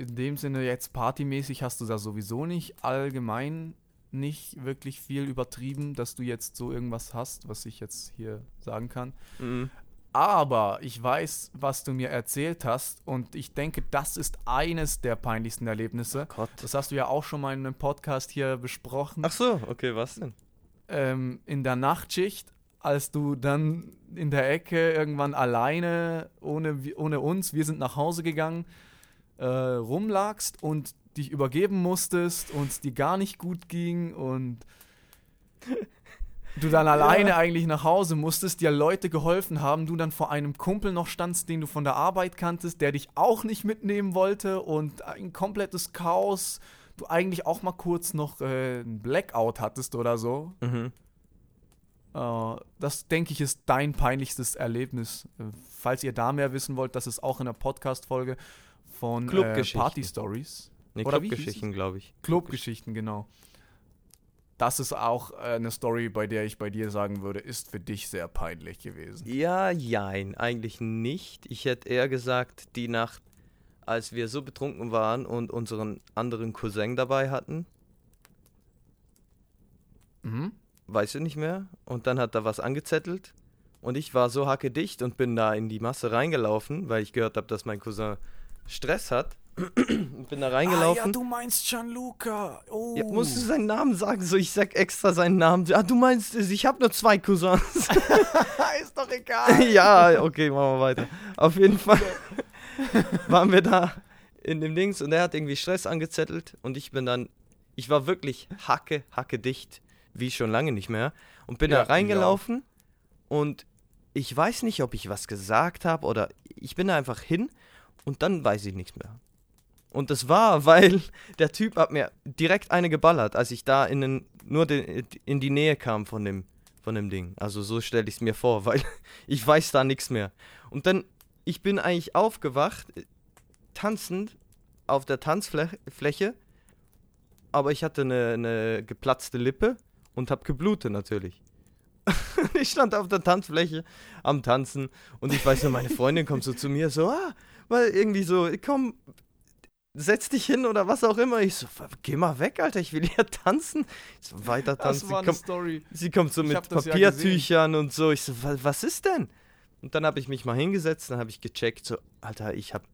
in dem Sinne jetzt partymäßig hast du da sowieso nicht allgemein nicht wirklich viel übertrieben, dass du jetzt so irgendwas hast, was ich jetzt hier sagen kann. Mhm. Aber ich weiß, was du mir erzählt hast und ich denke, das ist eines der peinlichsten Erlebnisse. Gott. Das hast du ja auch schon mal in einem Podcast hier besprochen. Ach so, okay, was denn? Ähm, in der Nachtschicht, als du dann in der Ecke irgendwann alleine, ohne, ohne uns, wir sind nach Hause gegangen, äh, rumlagst und dich übergeben musstest und es dir gar nicht gut ging und du dann alleine eigentlich nach Hause musstest, dir Leute geholfen haben, du dann vor einem Kumpel noch standst, den du von der Arbeit kanntest, der dich auch nicht mitnehmen wollte und ein komplettes Chaos, du eigentlich auch mal kurz noch äh, ein Blackout hattest oder so. Mhm. Äh, das, denke ich, ist dein peinlichstes Erlebnis. Äh, falls ihr da mehr wissen wollt, das ist auch in der Podcast-Folge von äh. Party Stories. Nee, Oder Clubgeschichten, glaube ich. Clubgeschichten, genau. Das ist auch äh, eine Story, bei der ich bei dir sagen würde, ist für dich sehr peinlich gewesen. Ja, jein, eigentlich nicht. Ich hätte eher gesagt, die Nacht, als wir so betrunken waren und unseren anderen Cousin dabei hatten, Mhm. weißt du nicht mehr? Und dann hat er was angezettelt und ich war so hackedicht und bin da in die Masse reingelaufen, weil ich gehört habe, dass mein Cousin Stress hat. und bin da Ah, ja, reingelaufen. du meinst Gianluca. Oh. Ja, musst du seinen Namen sagen? So, ich sag extra seinen Namen. Ah, du meinst, es, ich habe nur zwei Cousins. ist doch egal. ja, okay, machen wir weiter. Auf jeden Fall waren wir da in dem Dings und er hat irgendwie Stress angezettelt und ich bin dann, ich war wirklich hacke, hacke dicht, wie schon lange nicht mehr und bin Ja, da reingelaufen und ich weiß nicht, ob ich was gesagt habe oder ich bin da einfach hin und dann weiß ich nichts mehr. Und das war, weil der Typ hat mir direkt eine geballert, als ich da in den, nur den, in die Nähe kam von dem, von dem Ding. Also so stelle ich es mir vor, weil ich weiß da nichts mehr. Und dann, ich bin eigentlich aufgewacht, äh, tanzend auf der Tanzfläche, aber ich hatte eine, eine geplatzte Lippe und habe geblutet natürlich. ich stand auf der Tanzfläche am Tanzen und ich weiß nur, meine Freundin kommt so zu mir, so, ah, weil irgendwie so, komm, setz dich hin oder was auch immer. Ich so, geh mal weg, Alter, ich will hier tanzen. Ich so, weiter Das tanzen. war eine Komm, Story. Sie kommt so Ich mit das ja Papiertüchern und so. Ich so, "Wa- was ist denn? Und dann habe ich mich mal hingesetzt, dann habe ich gecheckt, so, Alter, ich habe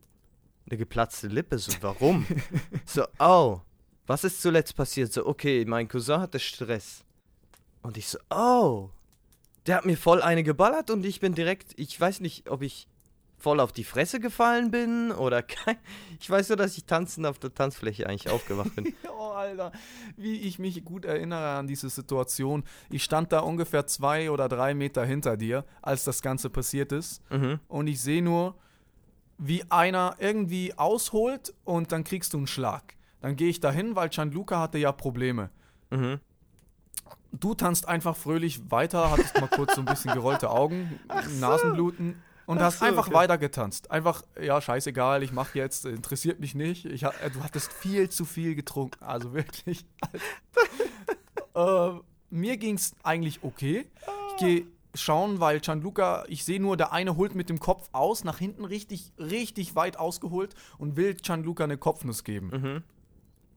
eine geplatzte Lippe. So, warum? so, oh, was ist zuletzt passiert? So, okay, mein Cousin hatte Stress. Und ich so, oh, der hat mir voll eine geballert und ich bin direkt, ich weiß nicht, ob ich voll auf die Fresse gefallen bin oder kein. Ich weiß nur, dass ich tanzend auf der Tanzfläche eigentlich aufgewacht bin. Oh, Alter, wie ich mich gut erinnere an diese Situation. Ich stand da ungefähr zwei oder drei Meter hinter dir, als das Ganze passiert ist. mhm. Und ich sehe nur, wie einer irgendwie ausholt und dann kriegst du einen Schlag. Dann gehe ich dahin, weil Gianluca hatte ja Probleme. Mhm. Du tanzt einfach fröhlich weiter, hattest mal kurz so ein bisschen gerollte Augen, Nasenbluten und Ach hast so, einfach okay. weiter getanzt. Einfach, ja, scheißegal, ich mach jetzt, interessiert mich nicht. Ich, du hattest viel zu viel getrunken, also wirklich. äh, mir ging's eigentlich okay. Ich gehe schauen, weil Gianluca, ich sehe nur, der eine holt mit dem Kopf aus, nach hinten richtig, richtig weit ausgeholt und will Gianluca eine Kopfnuss geben. Mhm.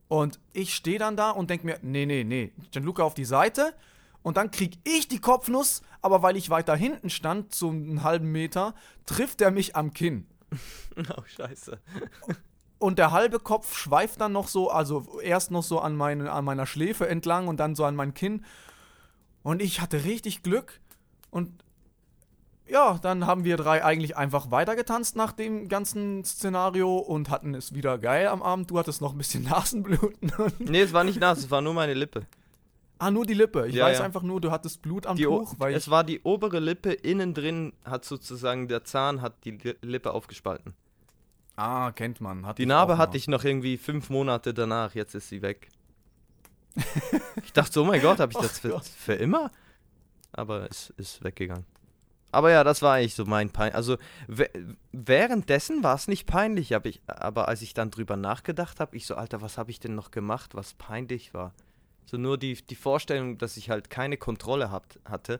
Und ich stehe dann da und denke mir, nee, nee, nee, Gianluca auf die Seite. Und dann krieg ich die Kopfnuss, aber weil ich weiter hinten stand, so einen halben Meter, trifft er mich am Kinn. Oh, scheiße. und der halbe Kopf schweift dann noch so, also erst noch so an, meine, an meiner Schläfe entlang und dann so an mein Kinn. Und ich hatte richtig Glück und ja, dann haben wir drei eigentlich einfach weitergetanzt nach dem ganzen Szenario und hatten es wieder geil am Abend. Du hattest noch ein bisschen Nasenbluten. Nee, es war nicht nass, es war nur meine Lippe. Ah, nur die Lippe. Ich Ja, weiß ja. einfach nur, du hattest Blut am Die Tuch, weil es war die obere Lippe, innen drin hat sozusagen der Zahn hat die Li- Lippe aufgespalten. Ah, kennt man. Hatte Die Narbe hatte ich noch irgendwie fünf Monate danach, jetzt ist sie weg. ich dachte so, oh mein Gott, habe ich das Ach für, für immer? Aber es ist weggegangen. Aber ja, das war eigentlich so mein Pein. Also wä- währenddessen war es nicht peinlich, aber, ich, aber als ich dann drüber nachgedacht habe, ich so, Alter, was habe ich denn noch gemacht, was peinlich war? So nur die, die Vorstellung, dass ich halt keine Kontrolle habt, hatte.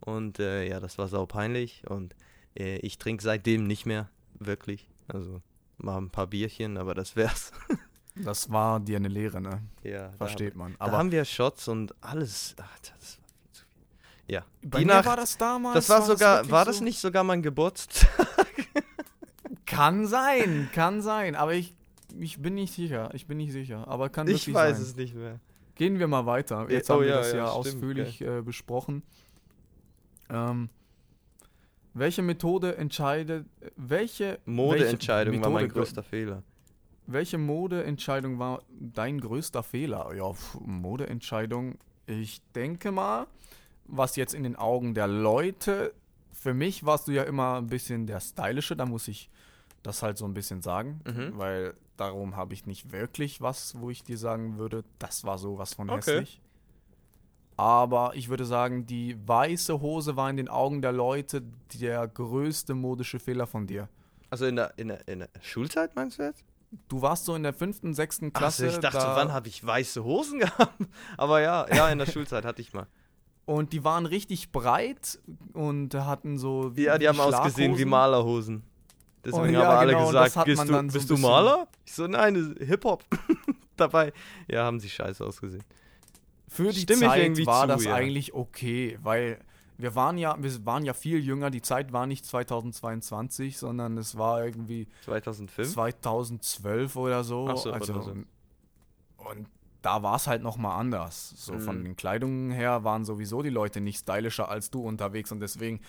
Und äh, ja, das war sau peinlich. Und äh, ich trinke seitdem nicht mehr, wirklich. Also mal ein paar Bierchen, aber das wär's. Das war dir eine Lehre, ne? Ja, da Versteht man. Haben, da Aber haben wir Shots und alles. Ach, das war viel zu viel. Ja. bei Nacht- war das damals. Das war sogar, wirklich war so? das nicht sogar mein Geburtstag? Kann sein, kann sein. Aber ich, ich bin nicht sicher. Ich bin nicht sicher. Aber kann Ich wirklich weiß sein. es nicht mehr. Gehen wir mal weiter. Jetzt oh haben wir ja, das ja, ja, stimmt, ausführlich äh, besprochen. Ähm, welche Methode entscheidet, welche Modeentscheidung welche war mein größter Fehler. Welche Modeentscheidung war dein größter Fehler? Ja, Modeentscheidung. Ich denke mal, was jetzt in den Augen der Leute, für mich warst du ja immer ein bisschen der Stylische, da muss ich das halt so ein bisschen sagen, Mhm. weil darum habe ich nicht wirklich was, wo ich dir sagen würde, das war sowas von Okay. hässlich. Aber ich würde sagen, die weiße Hose war in den Augen der Leute der größte modische Fehler von dir. Also in der, in, der, in der Schulzeit meinst du jetzt? Du warst so in der fünften, sechsten Klasse. Achso, ich dachte, da, wann habe ich weiße Hosen gehabt? Aber ja, ja, in der Schulzeit hatte ich mal. Und die waren richtig breit und hatten so. wie- Ja, die haben ausgesehen wie. Malerhosen. Deswegen Oh, ja, haben alle genau, gesagt, bist du, so bist du Maler? Ich so, nein, Hip-Hop. Dabei, ja, haben sie scheiße ausgesehen. Für die Stimme Zeit war zu, das ja. eigentlich okay, weil wir waren ja, wir waren ja viel jünger. Die Zeit war nicht 2022, sondern es war irgendwie 2005? 2012 oder so. So, also, oder so. Und da war es halt nochmal anders. So von Mhm. den Kleidungen her waren sowieso die Leute nicht stylischer als du unterwegs und deswegen,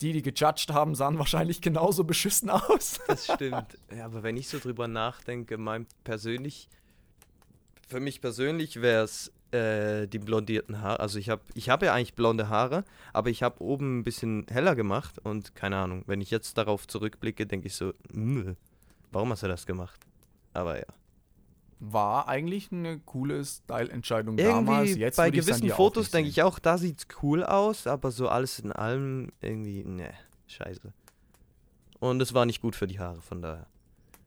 die, die gejudged haben, sahen wahrscheinlich genauso beschissen aus. Das stimmt. Ja, aber wenn ich so drüber nachdenke, mein persönlich, für mich persönlich wäre es äh, die blondierten Haare. Also ich habe ich hab ja eigentlich blonde Haare, aber ich habe oben ein bisschen heller gemacht und keine Ahnung, wenn ich jetzt darauf zurückblicke, denke ich so, "Mh, warum hast du das gemacht? Aber ja. War eigentlich eine coole Style-Entscheidung damals. Jetzt bei gewissen Fotos denke ich auch, da sieht's cool aus, aber so alles in allem irgendwie, ne, scheiße. Und es war nicht gut für die Haare, von daher.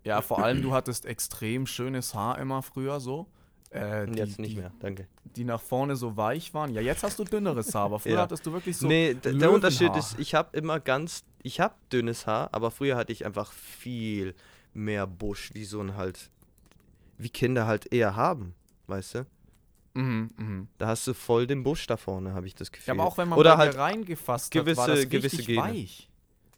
Ja, vor allem du hattest extrem schönes Haar immer früher so. Äh, Und die, jetzt nicht die, mehr, danke. Die nach vorne so weich waren. Ja, jetzt hast du dünneres Haar, aber früher Ja. hattest du wirklich so. nee, der Unterschied ist, ich habe immer ganz, ich habe dünnes Haar, aber früher hatte ich einfach viel mehr Busch, wie so ein halt, wie Kinder halt eher haben, weißt du? Mhm, mhm. Da hast du voll den Busch da vorne, habe ich das Gefühl. Ja, aber auch wenn man Oder halt reingefasst gewisse- hat, war das gewisse Gene. weich.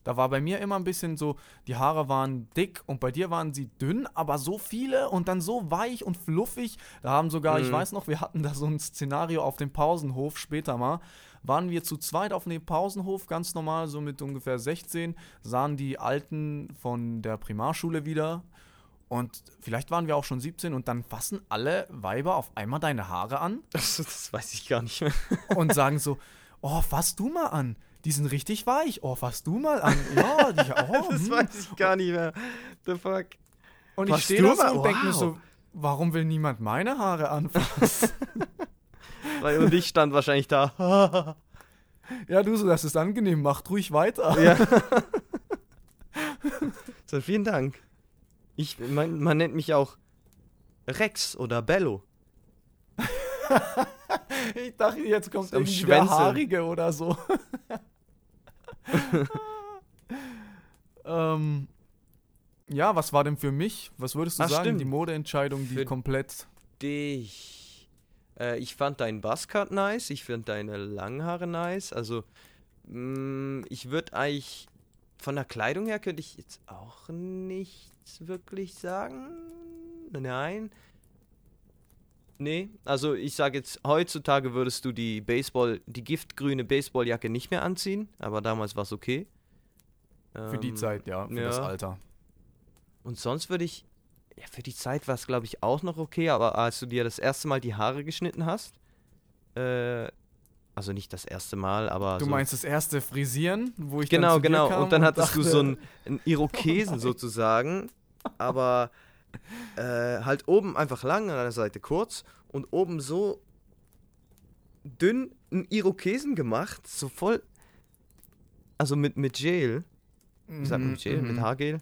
Da war bei mir immer ein bisschen so, die Haare waren dick und bei dir waren sie dünn, aber so viele und dann so weich und fluffig. Da haben sogar, ich Mhm. weiß noch, wir hatten da so ein Szenario auf dem Pausenhof später mal. Waren wir zu zweit auf dem Pausenhof, ganz normal, so mit ungefähr 16, sahen die Alten von der Primarschule wieder. Und vielleicht waren wir auch schon 17 und dann fassen alle Weiber auf einmal deine Haare an das, das weiß ich gar nicht mehr. und sagen so, oh, fass du mal an. Die sind richtig weich. Oh, fass du mal an. Ja, die, oh, Das hm. weiß ich gar nicht mehr. The fuck. Und ich fass stehe du da so und denke mir so, warum will niemand meine Haare anfassen? Weil- Und ich stand wahrscheinlich da. ja, du so, das ist angenehm, macht ruhig weiter. ja. so, vielen Dank. Ich, man, man nennt mich auch Rex oder Bello. Ich dachte, jetzt kommt Am irgendwie der. Haarige oder so. ähm, ja, was war denn für mich? Was würdest du Ach, sagen? stimmt. Die Modeentscheidung, die Für- komplett. Dich. Äh, ich fand deinen Buzzcut nice. Ich finde deine Langhaare nice. Also, mh, ich würde eigentlich von der Kleidung her könnte ich jetzt auch nichts wirklich sagen. Nein. Nee, also ich sage jetzt, heutzutage würdest du die Baseball, die giftgrüne Baseballjacke nicht mehr anziehen, aber damals war es okay. Für die Ähm, Zeit, ja, für das ja. Alter. Und sonst würde ich, ja, für die Zeit war es, glaube ich, auch noch okay, aber als du dir das erste Mal die Haare geschnitten hast, äh, also nicht das erste Mal, aber Du so, meinst das erste Frisieren, wo ich genau, dann genau, kam und dann hattest du so einen, einen Irokesen sozusagen, aber äh, halt oben einfach lang, an der Seite kurz und oben so dünn einen Irokesen gemacht, so voll, also mit, mit Gel, wie sagt man Mhm, mit Gel, mit mhm. Haargel,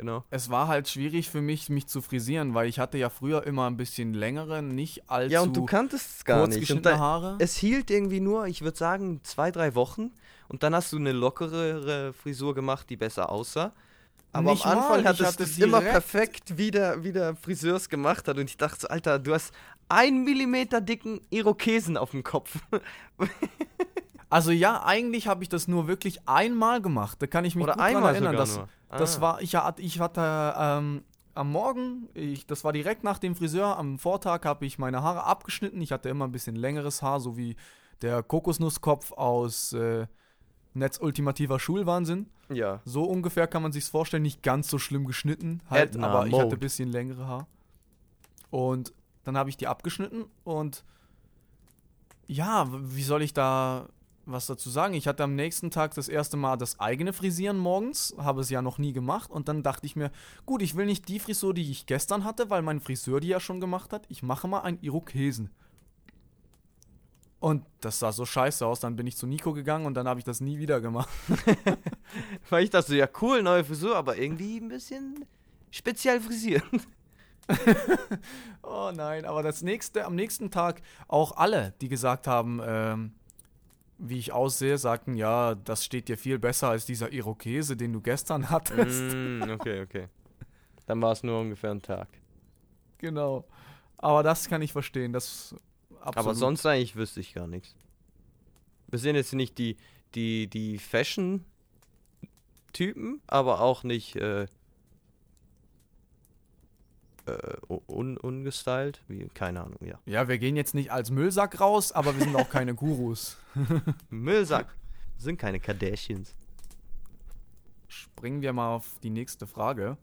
genau. Es war halt schwierig für mich, mich zu frisieren, weil ich hatte ja früher immer ein bisschen längere, nicht allzu Ja, und du kanntest es gar nicht. Und da, Haare. es hielt irgendwie nur, ich würde sagen, zwei, drei Wochen. Und dann hast du eine lockerere Frisur gemacht, die besser aussah. Aber Nicht am mal, Anfang ich hattest hatte du es immer perfekt, wie der, wie der Friseurs gemacht hat. Und ich dachte so, Alter, du hast ein Millimeter dicken Irokesen auf dem Kopf. Also ja, eigentlich habe ich das nur wirklich einmal gemacht. Da kann ich mich Oder gut dran einmal erinnern. sogar Das, nur. das Ah. war, ich, ich hatte ähm, am Morgen, ich, das war direkt nach dem Friseur, am Vortag habe ich meine Haare abgeschnitten. Ich hatte immer ein bisschen längeres Haar, so wie der Kokosnusskopf aus äh, Netz ultimativer Schulwahnsinn. Ja. So ungefähr kann man sich's vorstellen, nicht ganz so schlimm geschnitten, halt, Edna aber ich Mode. hatte ein bisschen längere Haar. Und dann habe ich die abgeschnitten und ja, wie soll ich da was dazu sagen? Ich hatte am nächsten Tag das erste Mal das eigene Frisieren morgens, habe es ja noch nie gemacht und dann dachte ich mir, gut, ich will nicht die Frisur, die ich gestern hatte, weil mein Friseur die ja schon gemacht hat, ich mache mal einen Irokesen. Und das sah so scheiße aus, dann bin ich zu Nico gegangen und dann habe ich das nie wieder gemacht. Weil ich dachte so, ja cool, neue Frisur, aber irgendwie ein bisschen speziell frisiert. Oh nein, aber das nächste, am nächsten Tag auch alle, die gesagt haben, ähm, wie ich aussehe, sagten, ja, das steht dir viel besser als dieser Irokese, den du gestern hattest. mm, okay, okay. Dann war es nur ungefähr ein Tag. Genau. Aber das kann ich verstehen, das absolut. Aber sonst eigentlich wüsste ich gar nichts. Wir sind jetzt nicht die, die, die Fashion-Typen, aber auch nicht äh, äh, un ungestylt. Wie, keine Ahnung, ja. Ja, wir gehen jetzt nicht als Müllsack raus, aber wir sind auch keine Gurus. Müllsack. sind keine Kardashians. Springen wir mal auf die nächste Frage.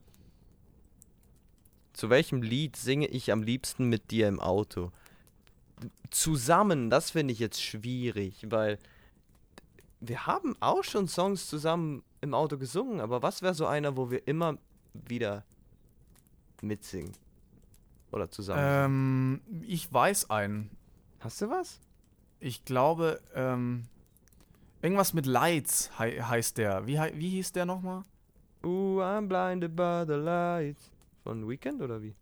Zu welchem Lied singe ich am liebsten mit dir im Auto? Zusammen, das finde ich jetzt schwierig, weil wir haben auch schon Songs zusammen im Auto gesungen, aber was wäre so einer, wo wir immer wieder mitsingen? Oder zusammen? Ähm, ich weiß einen. Hast du was? Ich glaube, ähm, irgendwas mit Lights hei heißt der. Wie, hei- wie hieß der nochmal? Ooh, I'm blinded by the lights. Von Weekend oder wie?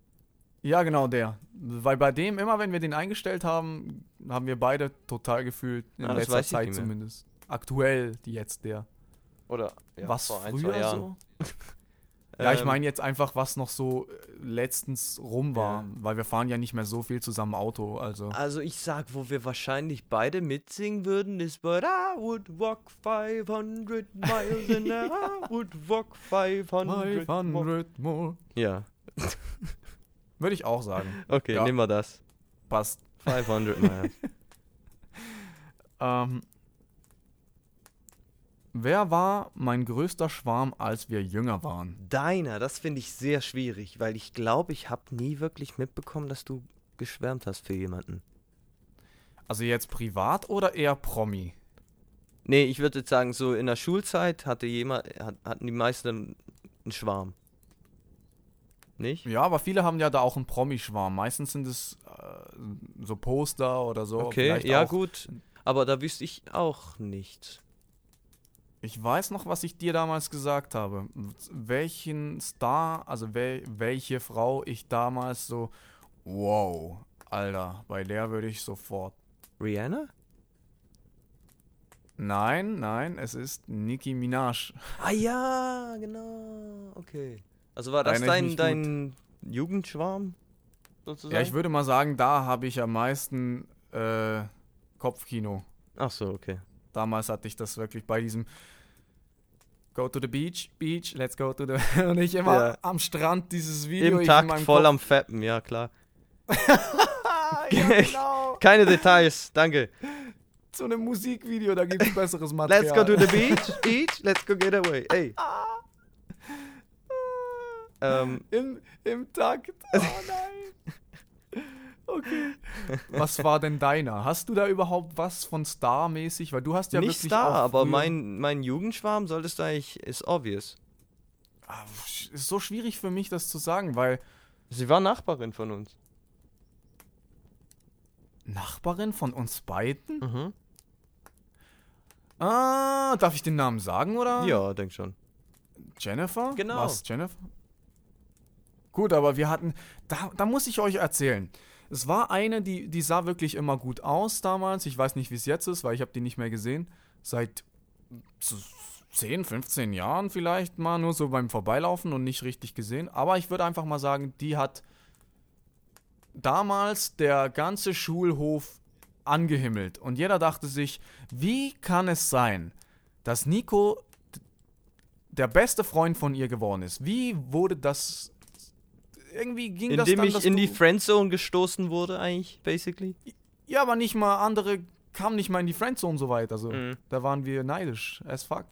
Ja, genau der. Weil bei dem, immer wenn wir den eingestellt haben, haben wir beide total gefühlt, in Ah, letzter Zeit zumindest. Aktuell jetzt der. Oder ja, was vor ein, zwei früher Jahren. so? Ja, ich Ähm, meine jetzt einfach, was noch so äh, letztens rum war. Ja. Weil wir fahren ja nicht mehr so viel zusammen Auto, also. Also ich sag, wo wir wahrscheinlich beide mitsingen würden, ist But I would walk 500 miles and I would walk 500 more. 500 more. Ja, Würde ich auch sagen. okay, Ja. nehmen wir das. Passt. 500 miles. Ähm, wer war mein größter Schwarm, als wir jünger waren? Deiner, das finde ich sehr schwierig, weil ich glaube, ich habe nie wirklich mitbekommen, dass du geschwärmt hast für jemanden. Also jetzt privat oder eher Promi? Nee, ich würde jetzt sagen, so in der Schulzeit hatte jemand, hat, hatten die meisten einen Schwarm. Nicht? Ja, aber viele haben ja da auch einen Promi-Schwarm. Meistens sind es äh, so Poster oder so. Okay, ja gut. Aber da wüsste ich auch nicht. Ich weiß noch, was ich dir damals gesagt habe. Welchen Star, also wel, welche Frau ich damals so, wow, Alter, bei der würde ich sofort. Rihanna? Nein, nein, es ist Nicki Minaj. Ah ja, genau. Okay. Also war das dein, dein Jugendschwarm? Sozusagen? Ja, ich würde mal sagen, da habe ich am meisten äh, Kopfkino. Ach so, okay. Damals hatte ich das wirklich bei diesem go to the beach, beach, let's go to the. Und ich immer Ja. am Strand dieses Video. Im Takt, voll Kopf- am Feppen, ja klar. ja, genau. Keine Details, danke. Zu einem Musikvideo, da gibt es besseres Material. Let's go to the beach, beach, let's go get away. Ey. Ähm, Im, Im Takt. Oh nein. Okay. Was war denn deiner? Hast du da überhaupt was von Star-mäßig? Weil du hast ja nicht wirklich Star, aber mein, mein Jugendschwarm solltest du eigentlich, ist obvious. Ah, Ist so schwierig für mich, das zu sagen, weil Sie war Nachbarin von uns. Nachbarin von uns beiden? Mhm. Ah, darf ich den Namen sagen, oder? Ja, denk schon. Jennifer? Genau. Was, Jennifer? Gut, aber wir hatten, da, da muss ich euch erzählen. Es war eine, die, die sah wirklich immer gut aus damals. Ich weiß nicht, wie es jetzt ist, weil ich habe die nicht mehr gesehen. Seit so 10, 15 Jahren vielleicht mal, nur so beim Vorbeilaufen und nicht richtig gesehen. Aber ich würde einfach mal sagen, die hat damals der ganze Schulhof angehimmelt. Und jeder dachte sich, wie kann es sein, dass Nico der beste Freund von ihr geworden ist. Wie wurde das. Irgendwie ging das Indem dann, ich dass in die Friendzone gestoßen wurde, eigentlich, basically. Ja, aber nicht mal andere kamen nicht mal in die Friendzone so weit. Also, Mhm. da waren wir neidisch as fuck.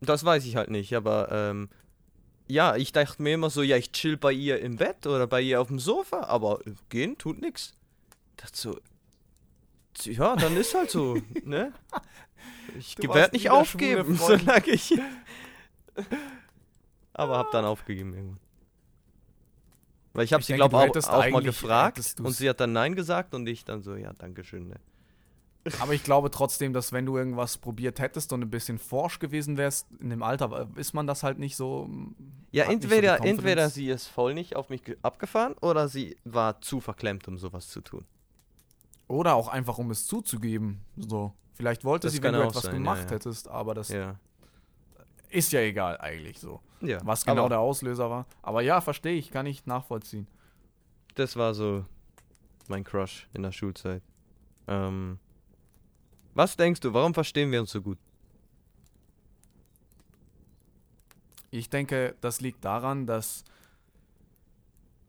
Das weiß ich halt nicht, aber ähm, ja, ich dachte mir immer so, ja, ich chill bei ihr im Bett oder bei ihr auf dem Sofa, aber gehen tut nix. Dachte so, ja, dann ist halt so, ne? Ich werde nicht aufgeben, solange ich. aber hab dann aufgegeben irgendwann. Weil ich habe Ich sie, glaube du auch, auch mal gefragt und sie hat dann Nein gesagt und ich dann so, ja, dankeschön, ne? Aber ich glaube trotzdem, dass wenn du irgendwas probiert hättest und ein bisschen forsch gewesen wärst, in dem Alter äh, ist man das halt nicht so. Ja, hat nicht so entweder, entweder sie ist voll nicht auf mich ge- abgefahren oder sie war zu verklemmt, um sowas zu tun. Oder auch einfach, um es zuzugeben. So. Vielleicht wollte Das sie, wenn du etwas sein, ja, gemacht ja. hättest, aber das Ja. Ist ja egal eigentlich so. ja. Was genau der Auslöser war. Aber ja, verstehe ich, kann ich nachvollziehen. das war so mein Crush in der Schulzeit. Ähm, was denkst du, warum verstehen wir uns so gut? Ich denke, das liegt daran, dass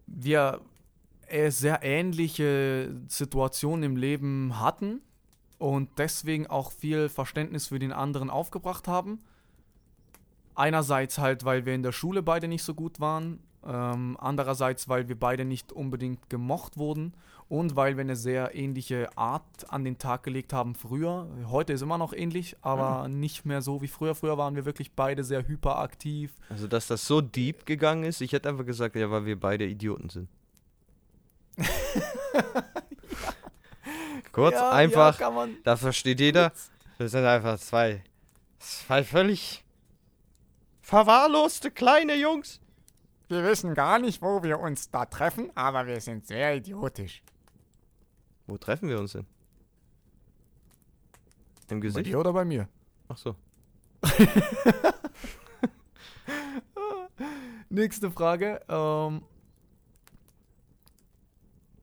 wir äh, sehr ähnliche Situationen im Leben hatten und deswegen auch viel Verständnis für den anderen aufgebracht haben. Einerseits halt, weil wir in der Schule beide nicht so gut waren, ähm, andererseits, weil wir beide nicht unbedingt gemocht wurden und weil wir eine sehr ähnliche Art an den Tag gelegt haben früher. Heute ist immer noch ähnlich, aber nicht mehr so wie früher. Früher waren wir wirklich beide sehr hyperaktiv, Also, dass das so deep gegangen ist, ich hätte einfach gesagt, ja, weil wir beide Idioten sind. Kurz, Ja, einfach, Ja, da versteht jeder, wir sind einfach zwei, zwei völlig verwahrloste kleine Jungs. Wir wissen gar nicht, wo wir uns da treffen, aber wir sind sehr idiotisch. Wo treffen wir uns denn? Im Bei Gesicht? dir oder bei mir? Ach so. Nächste Frage. Ähm,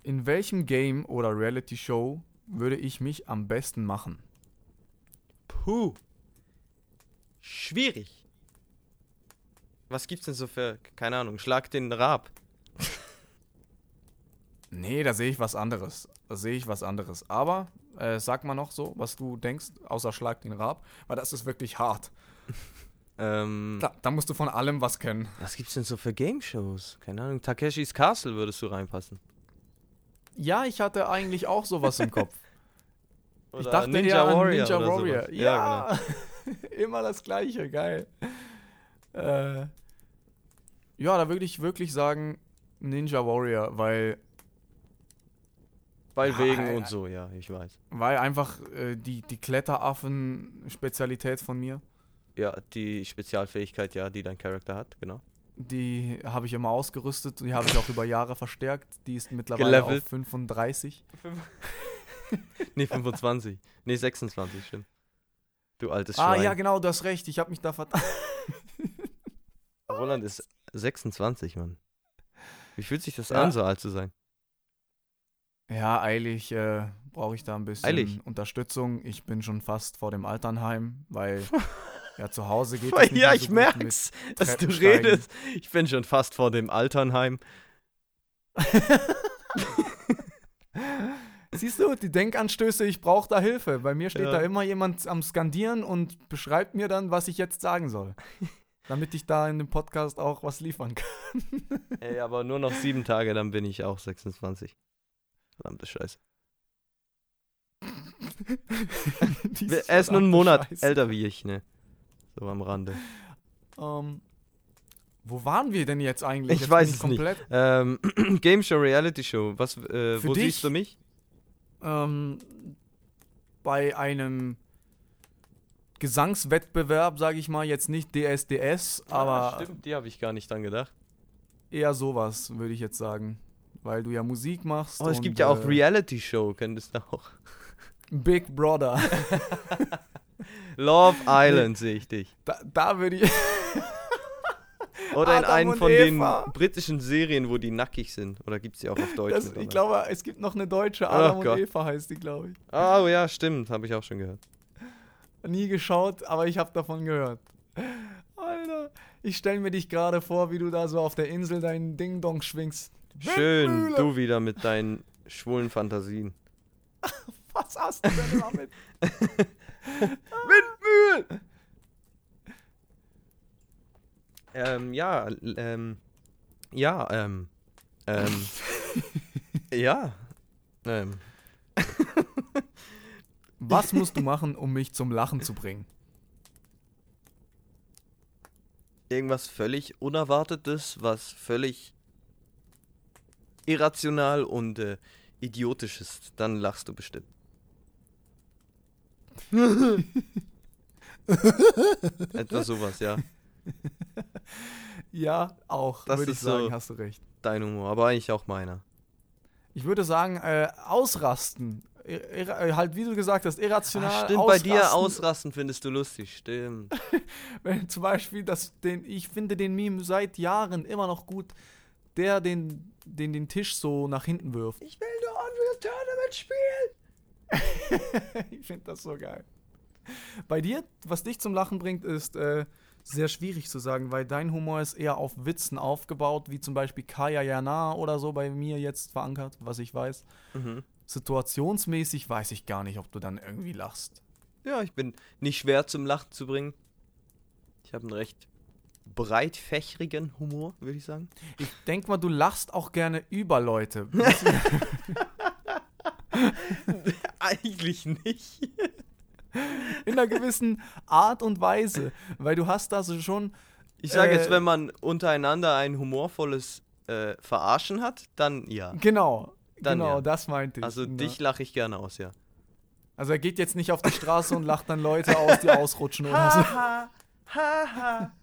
in welchem Game oder Reality Show würde ich mich am besten machen? Puh. Schwierig. Was gibt's denn so für, keine Ahnung, Schlag den Rab. Nee, da sehe ich was anderes. Da sehe ich was anderes. Aber äh, sag mal noch so, was du denkst, außer Schlag den Rab, weil das ist wirklich hart. Ähm, Da, da musst du von allem was kennen. was gibt's denn so für Game Shows? Keine Ahnung, Takeshis Castle würdest du reinpassen. Ja, ich hatte eigentlich auch sowas im Kopf. ich Oder dachte Ninja an Warrior Ninja Warrior. sowas. Ja, genau. immer das gleiche, geil. Äh, ja, da würde ich wirklich sagen Ninja Warrior, weil, Bei Ja, Wegen und so, ja, ich weiß. weil einfach äh, die, die Kletteraffen-Spezialität von mir, Ja, die Spezialfähigkeit, ja, die dein Charakter hat, genau. die habe ich immer ausgerüstet, die habe ich auch über Jahre verstärkt. Die ist mittlerweile Gelevelt. auf 35. Nee, 25. nee, 26, stimmt. Du altes Ah Schwein. ja, genau, du hast recht, ich habe mich da verdammt. Roland ist 26, Mann. Wie fühlt sich das Ja. an, so alt zu sein? Ja, eilig äh, brauche ich da ein bisschen Eilig? Unterstützung. Ich bin schon fast vor dem Alternheim, weil Ja, zu Hause geht es nicht ja, ich so gut mit merk's, dass du redest. Ich bin schon fast vor dem Alternheim. Siehst du, die Denkanstöße, ich brauche da Hilfe. Bei mir steht Ja. da immer jemand am Skandieren und beschreibt mir dann, was ich jetzt sagen soll. Damit ich da in dem Podcast auch was liefern kann. Ey, aber nur noch sieben Tage, dann bin ich auch 26. Verdammte Scheiße. Er ist nur einen Monat Scheiße. älter wie ich, ne? So am Rande. Ähm, wo waren wir denn jetzt eigentlich? Ich jetzt weiß es nicht. komplett, Ähm, Game Show, Reality Show. Was, äh, wo dich? siehst du mich? Ähm, bei einem Gesangswettbewerb, sage ich mal, jetzt nicht DSDS, aber Ah, stimmt, die habe ich gar nicht dran gedacht. eher sowas, würde ich jetzt sagen. Weil du ja Musik machst. Oh, es gibt ja auch äh, Reality Show, könntest du auch. Big Brother. Love Island sehe ich dich. Da, da würde ich. Oder in Adam einen und von Eva. den britischen Serien, wo die nackig sind. Oder gibt es die auch auf Deutsch? Das, ich glaube, es gibt noch eine deutsche, Adam Ach und Gott. Eva heißt die, glaube ich. Oh ja, stimmt, habe ich auch schon gehört. Nie geschaut, aber ich habe davon gehört. Alter, ich stelle mir dich gerade vor, wie du da so auf der Insel deinen Ding-Dong schwingst. Schön, du wieder mit deinen schwulen Fantasien. Was hast du denn damit? Windmühl! Ähm, ja, ähm, ja, ähm, ähm, ja, ähm, Was musst du machen, um mich zum Lachen zu bringen? irgendwas völlig Unerwartetes, was völlig irrational und äh, idiotisch ist, dann lachst du bestimmt. Etwa sowas, ja. Ja, auch, Das würde ich ist so- sagen, hast du recht. Dein Humor, aber eigentlich auch meiner. Ich würde sagen, äh, ausrasten. Äh, halt, wie du gesagt hast, irrational. Ah, stimmt, bei dir ausrasten. ausrasten findest du lustig, stimmt. Wenn zum Beispiel, das, den, ich finde den Meme seit Jahren immer noch gut, der den, den den Tisch so nach hinten wirft. Ich will nur Unreal Tournament spielen. ich finde das so geil. Bei dir, was dich zum Lachen bringt, ist äh, sehr schwierig zu sagen, weil dein Humor ist eher auf Witzen aufgebaut, wie zum Beispiel Kaya Jana oder so bei mir jetzt verankert, was ich weiß. Mhm. Situationsmäßig weiß ich gar nicht, ob du dann irgendwie lachst. Ja, ich bin nicht schwer zum Lachen zu bringen. Ich habe einen recht breitfächrigen Humor, würde ich sagen. Ich denk mal, du lachst auch gerne über Leute. Eigentlich nicht. In einer gewissen Art und Weise. Weil du hast da so schon. Ich sage Äh, jetzt, wenn man untereinander ein humorvolles äh, Verarschen hat, dann ja. Genau. Dann genau, ja. das meinte ich. Also Genau. dich lache ich gerne aus, ja. Also er geht jetzt nicht auf die Straße und lacht dann Leute aus, die ausrutschen oder so. ha, ha.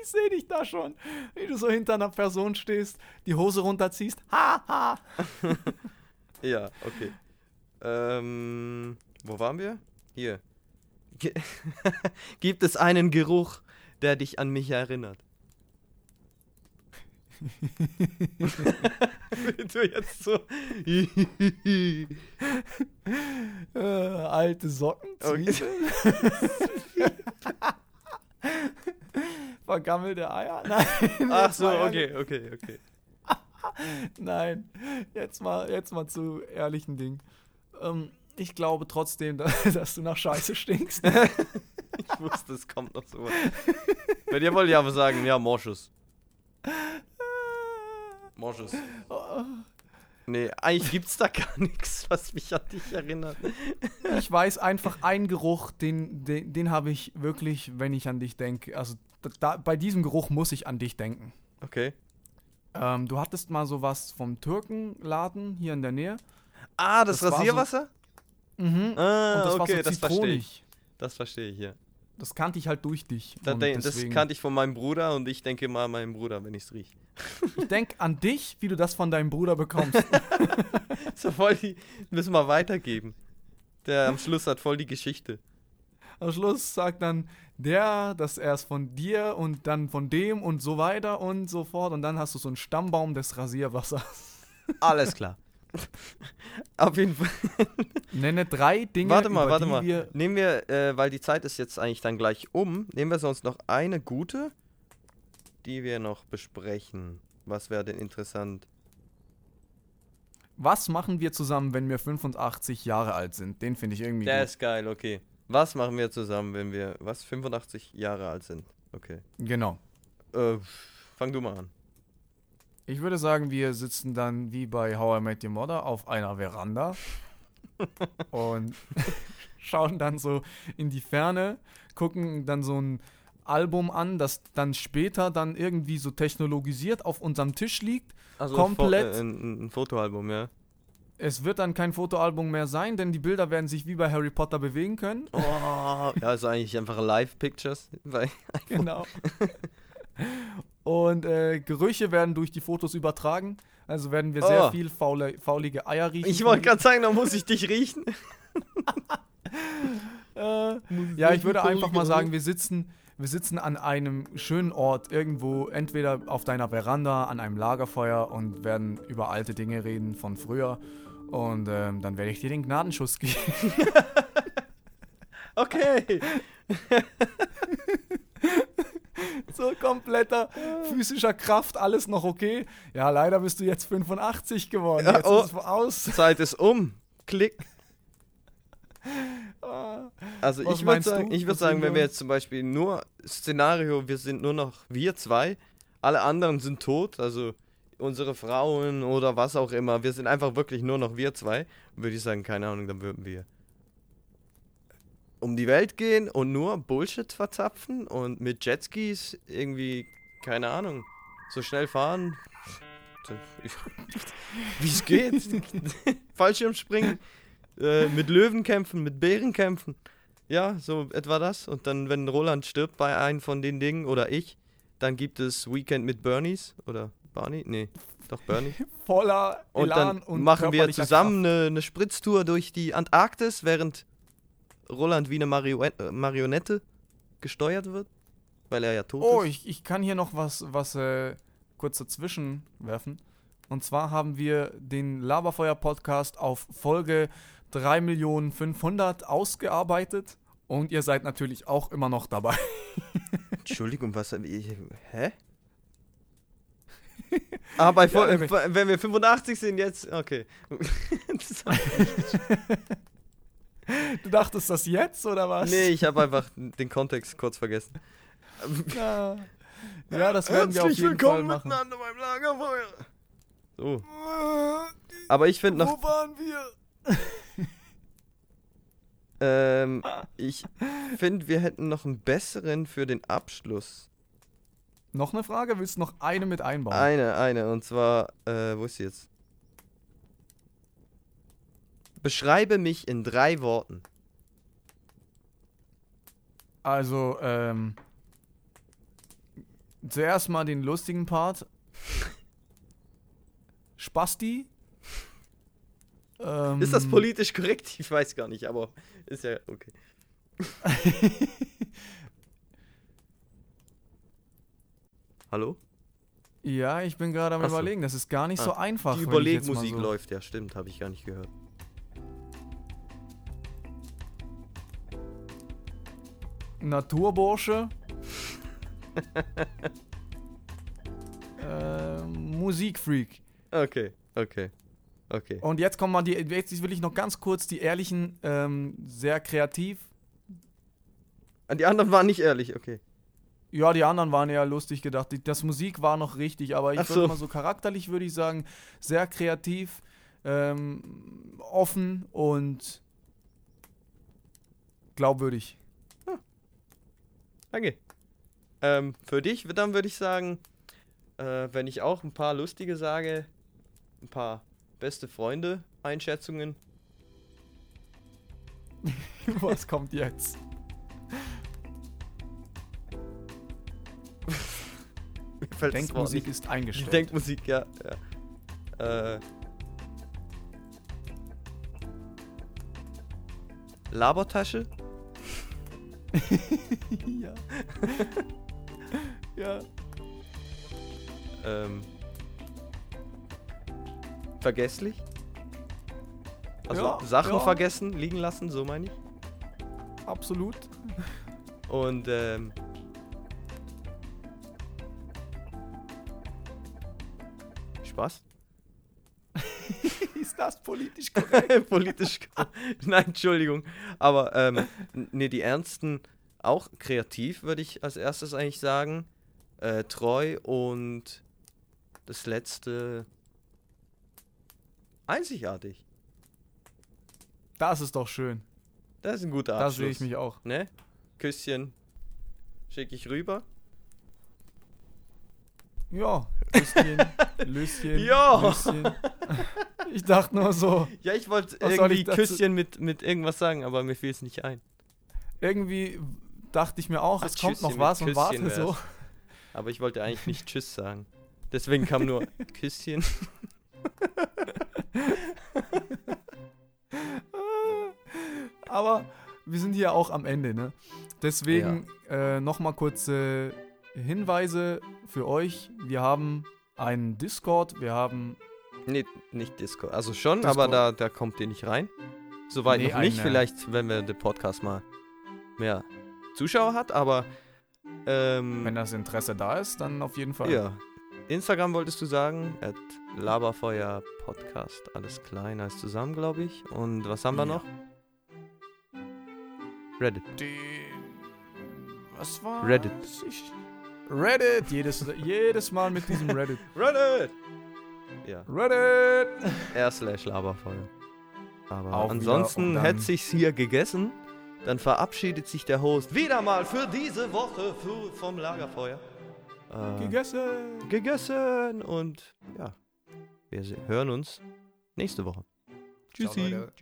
Ich sehe dich da schon, wie du so hinter einer Person stehst, die Hose runterziehst. Ha, ha. Ja, okay. Ähm, wo waren wir? Hier. Ge- Gibt es einen Geruch, der dich an mich erinnert? du jetzt so. Äh, alte Socken, Okay. Zwiebeln. Vergammelte Eier? Nein. Ach so, okay, okay, okay. Nein, jetzt mal, jetzt mal zu ehrlichen Dingen. Ähm, ich glaube trotzdem, dass, du nach Scheiße stinkst. Ich wusste, es kommt noch so was. Bei dir wollte ich aber sagen, ja, Moschus. Moschus. Nee, eigentlich gibt's da gar nichts, was mich an dich erinnert. Ich weiß einfach einen Geruch, den, den, den habe ich wirklich, wenn ich an dich denke. Also da, bei diesem Geruch muss ich an dich denken. Okay. Ähm, du hattest mal sowas vom Türkenladen hier in der Nähe. Ah, das, Das Rasierwasser? Mhm. Ah, Und das okay, so das verstehe ich. Das verstehe ich, ja. Das kannte ich halt durch dich. Da das kannte ich von meinem Bruder und ich denke mal an meinen Bruder, wenn ich's riech. ich denke an dich, wie du das von deinem Bruder bekommst. So voll die, müssen wir weitergeben. Der am Schluss hat voll die Geschichte. Am Schluss sagt dann der, dass er es von dir und dann von dem und so weiter und so fort. Und dann hast du so einen Stammbaum des Rasierwassers. Alles klar. Auf jeden Fall. Nenne drei Dinge, Warte mal, warte mal. wir. Nehmen wir, äh, weil die Zeit ist jetzt eigentlich dann gleich um, nehmen wir sonst noch eine gute, die wir noch besprechen. Was wäre denn interessant? Was machen wir zusammen, wenn wir 85 Jahre alt sind? Den finde ich irgendwie Der gut. ist geil, okay. Was machen wir zusammen, wenn wir, was, 85 Jahre alt sind? Okay. Genau. Äh, fang du mal an. Ich würde sagen, wir sitzen dann wie bei How I Met Your Mother auf einer Veranda und schauen dann so in die Ferne, gucken dann so ein Album an, das dann später dann irgendwie so technologisiert auf unserem Tisch liegt. Also Komplett. Fo äh, ein, ein Fotoalbum, ja. Es wird dann kein Fotoalbum mehr sein, denn die Bilder werden sich wie bei Harry Potter bewegen können. Oh, ja, ist eigentlich einfach Live-Pictures. Genau. Und äh, Gerüche werden durch die Fotos übertragen. Also werden wir sehr Oh. viel faule, faulige Eier riechen. Ich wollte gerade sagen, da muss ich dich riechen. Äh, ja, ich würde einfach mal sagen, wir sitzen, wir sitzen an einem schönen Ort irgendwo, entweder auf deiner Veranda, an einem Lagerfeuer und werden über alte Dinge reden von früher. Und ähm, dann werde ich dir den Gnadenschuss geben. Okay. so kompletter physischer Kraft, alles noch okay. Ja, leider bist du jetzt 85 geworden. Ja, Jetzt oh. ist es aus. Zeit ist um. Klick. Ah. Also Was ich würde sagen, ich würde Was sagen, wenn wir jetzt zum Beispiel nur Szenario, wir sind nur noch wir zwei, alle anderen sind tot, also unsere Frauen oder was auch immer, wir sind einfach wirklich nur noch wir zwei, würde ich sagen, keine Ahnung, dann würden wir um die Welt gehen und nur Bullshit verzapfen und mit Jetskis irgendwie, keine Ahnung, so schnell fahren. Wie es geht. Fallschirmspringen, äh, mit Löwen kämpfen, mit Bären kämpfen. Ja, so etwa das. Und dann, wenn Roland stirbt bei einem von den Dingen oder ich, dann gibt es Weekend mit Bernies oder Barney? Nee, doch Bernie. Voller Und Elan dann und machen wir zusammen eine, eine Spritztour durch die Antarktis, während Roland wie eine äh, Marionette gesteuert wird, weil er ja tot Oh, ist. ich, ich kann hier noch was, was äh, kurz dazwischen werfen. Und zwar haben wir den Laberfeuer-Podcast auf Folge 3.500.000 ausgearbeitet. Und ihr seid natürlich auch immer noch dabei. Entschuldigung, was? Ich, hä? Ah, bei Ja, wenn wir 85 sind jetzt, okay. Du dachtest das jetzt oder was? nee, ich habe einfach den Kontext kurz vergessen. Ja, ja das werden wir auf jeden Fall machen. miteinander beim Lagerfeuer. So. Aber ich finde noch, Wo waren wir? ähm, ich finde, wir hätten noch einen besseren für den Abschluss. Noch eine Frage? Willst du noch eine mit einbauen? Eine, eine, und zwar, äh, wo ist sie jetzt? Beschreibe mich in drei Worten. Also, ähm. Zuerst mal den lustigen Part. Spasti. Ähm, Ist das politisch korrekt? Ich weiß gar nicht, aber ist ja okay. Hallo? Ja, ich bin gerade am Ach so. überlegen. Das ist gar nicht Ah, so einfach. Die Überlegmusik so- läuft, ja, stimmt, habe ich gar nicht gehört. Naturbursche. ähm, Musikfreak. Okay, okay, okay. Und jetzt kommen mal die. Jetzt will ich noch ganz kurz die ehrlichen, ähm, sehr kreativ. An die anderen waren nicht ehrlich, okay. Ja, die anderen waren eher lustig gedacht. Die, das Musik war noch richtig, aber ich Ach würde so. mal so charakterlich würde ich sagen, sehr kreativ, ähm, offen und glaubwürdig. Danke. Ähm, für dich, dann würde ich sagen, äh, wenn ich auch ein paar lustige sage, ein paar beste Freunde Einschätzungen. Was kommt jetzt? Denkmusik ist eingestellt. Denkmusik, ja. ja. Äh, Labertasche? ja. ja. Ähm, vergesslich? Also Ja, Sachen ja. vergessen, liegen lassen, so meine ich. Absolut. Und ähm, Ist das politisch korrekt? Politisch. Nein, Entschuldigung. Aber ähm, nee, die Ernsten auch kreativ, würde ich als erstes eigentlich sagen. Äh, treu und das letzte einzigartig. Das ist doch schön. Das ist ein guter Da Abschluss. sehe ich mich auch. Ne? Küsschen schicke ich rüber. Ja, Löschen, Löschen, Ja. Löschen. Ich dachte nur so, Ja, ich wollte irgendwie ich Küsschen mit, mit irgendwas sagen, aber mir fiel es nicht ein. irgendwie dachte ich mir auch, Ach, es kommt noch Tschüsschen was und warte so. Aber ich wollte eigentlich nicht Tschüss sagen. Deswegen kam nur Küsschen. Aber wir sind hier auch am Ende, ne? Deswegen äh, nochmal kurze Hinweise für euch. Wir haben einen Discord, wir haben Nee, nicht Discord. Also schon, Discord. aber da, da kommt ihr nicht rein. Soweit Nee, noch nicht. eine- Vielleicht, wenn wir den Podcast mal mehr Zuschauer hat, aber ähm, Wenn das Interesse da ist, dann auf jeden Fall. ja. Instagram wolltest du sagen? At Laberfeuer Podcast. Alles klein als zusammen, glaube ich. Und was haben wir Ja. noch? Reddit. Die, was war Reddit. Ich, Reddit, jedes, jedes Mal mit diesem Reddit. Reddit! Ja, Reddit! r slash Laberfeuer. Aber Auch ansonsten hätte sich's hier gegessen. Dann verabschiedet sich der Host wieder mal für diese Woche für, vom Lagerfeuer. Äh, Gegessen! gegessen und ja, wir hören uns nächste Woche. Ciao, Tschüssi. Leute.